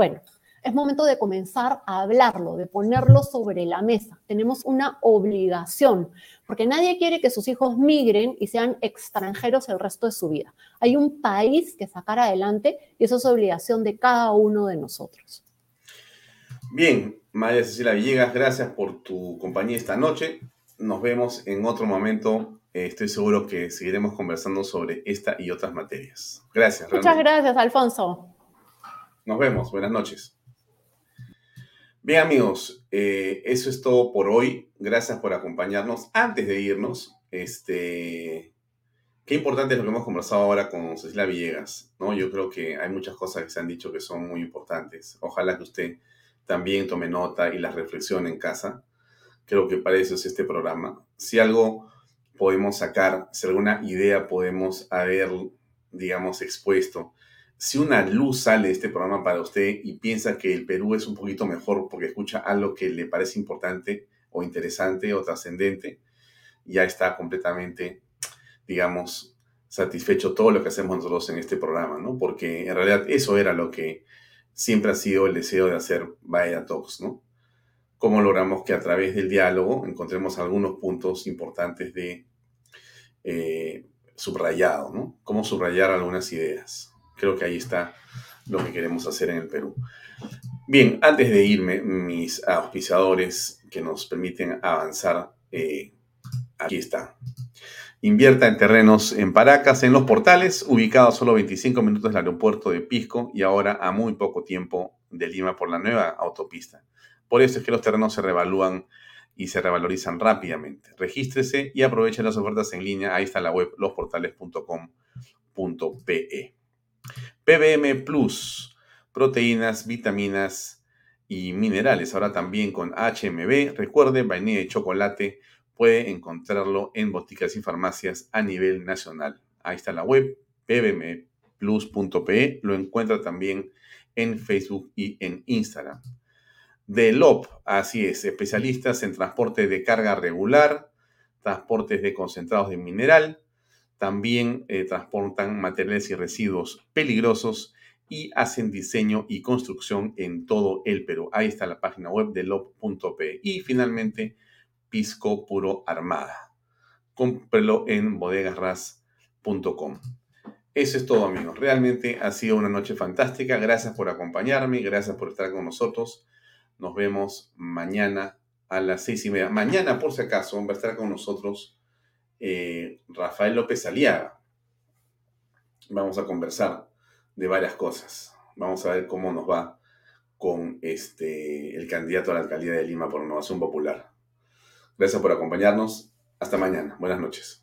Bueno, es momento de comenzar a hablarlo, de ponerlo sobre la mesa. Tenemos una obligación, porque nadie quiere que sus hijos migren y sean extranjeros el resto de su vida. Hay un país que sacar adelante y eso es obligación de cada uno de nosotros. Bien, María Cecilia Villegas, gracias por tu compañía esta noche. Nos vemos en otro momento. Eh, estoy seguro que seguiremos conversando sobre esta y otras materias. Gracias. Muchas gracias, Alfonso. Nos vemos. Buenas noches. Bien amigos, eh, eso es todo por hoy. Gracias por acompañarnos. Antes de irnos, este, qué importante es lo que hemos conversado ahora con Cecilia Villegas, ¿no? Yo creo que hay muchas cosas que se han dicho que son muy importantes. Ojalá que usted también tome nota y las reflexione en casa. Creo que para eso es este programa. Si algo podemos sacar, si alguna idea podemos haber, digamos, expuesto, si una luz sale de este programa para usted y piensa que el Perú es un poquito mejor porque escucha algo que le parece importante o interesante o trascendente, ya está completamente, digamos, satisfecho todo lo que hacemos nosotros en este programa, ¿no? Porque en realidad eso era lo que siempre ha sido el deseo de hacer Vaya Talks, ¿no? Cómo logramos que a través del diálogo encontremos algunos puntos importantes de eh, subrayado, ¿no? Cómo subrayar algunas ideas. Creo que ahí está lo que queremos hacer en el Perú. Bien, antes de irme, mis auspiciadores que nos permiten avanzar, eh, aquí está. Invierta en terrenos en Paracas, en los portales, ubicado a solo 25 minutos del aeropuerto de Pisco y ahora a muy poco tiempo de Lima por la nueva autopista. Por eso es que los terrenos se revalúan y se revalorizan rápidamente. Regístrese y aproveche las ofertas en línea. Ahí está la web losportales.com.pe. PBM Plus, proteínas, vitaminas y minerales. Ahora también con HMB. Recuerde, vainilla y chocolate puede encontrarlo en boticas y farmacias a nivel nacional. Ahí está la web pbmplus.pe. Lo encuentra también en Facebook y en Instagram. De LOP, así es, especialistas en transporte de carga regular, transportes de concentrados de mineral, también eh, transportan materiales y residuos peligrosos y hacen diseño y construcción en todo el Perú. Ahí está la página web de lob.p. Y finalmente, Pisco Puro Armada. Cómprelo en bodegasras.com. Eso es todo, amigos. Realmente ha sido una noche fantástica. Gracias por acompañarme, gracias por estar con nosotros. Nos vemos mañana a las seis y media. Mañana, por si acaso, va a estar con nosotros eh, Rafael López Aliaga. Vamos a conversar de varias cosas. Vamos a ver cómo nos va con este, el candidato a la alcaldía de Lima por Renovación Popular. Gracias por acompañarnos. Hasta mañana. Buenas noches.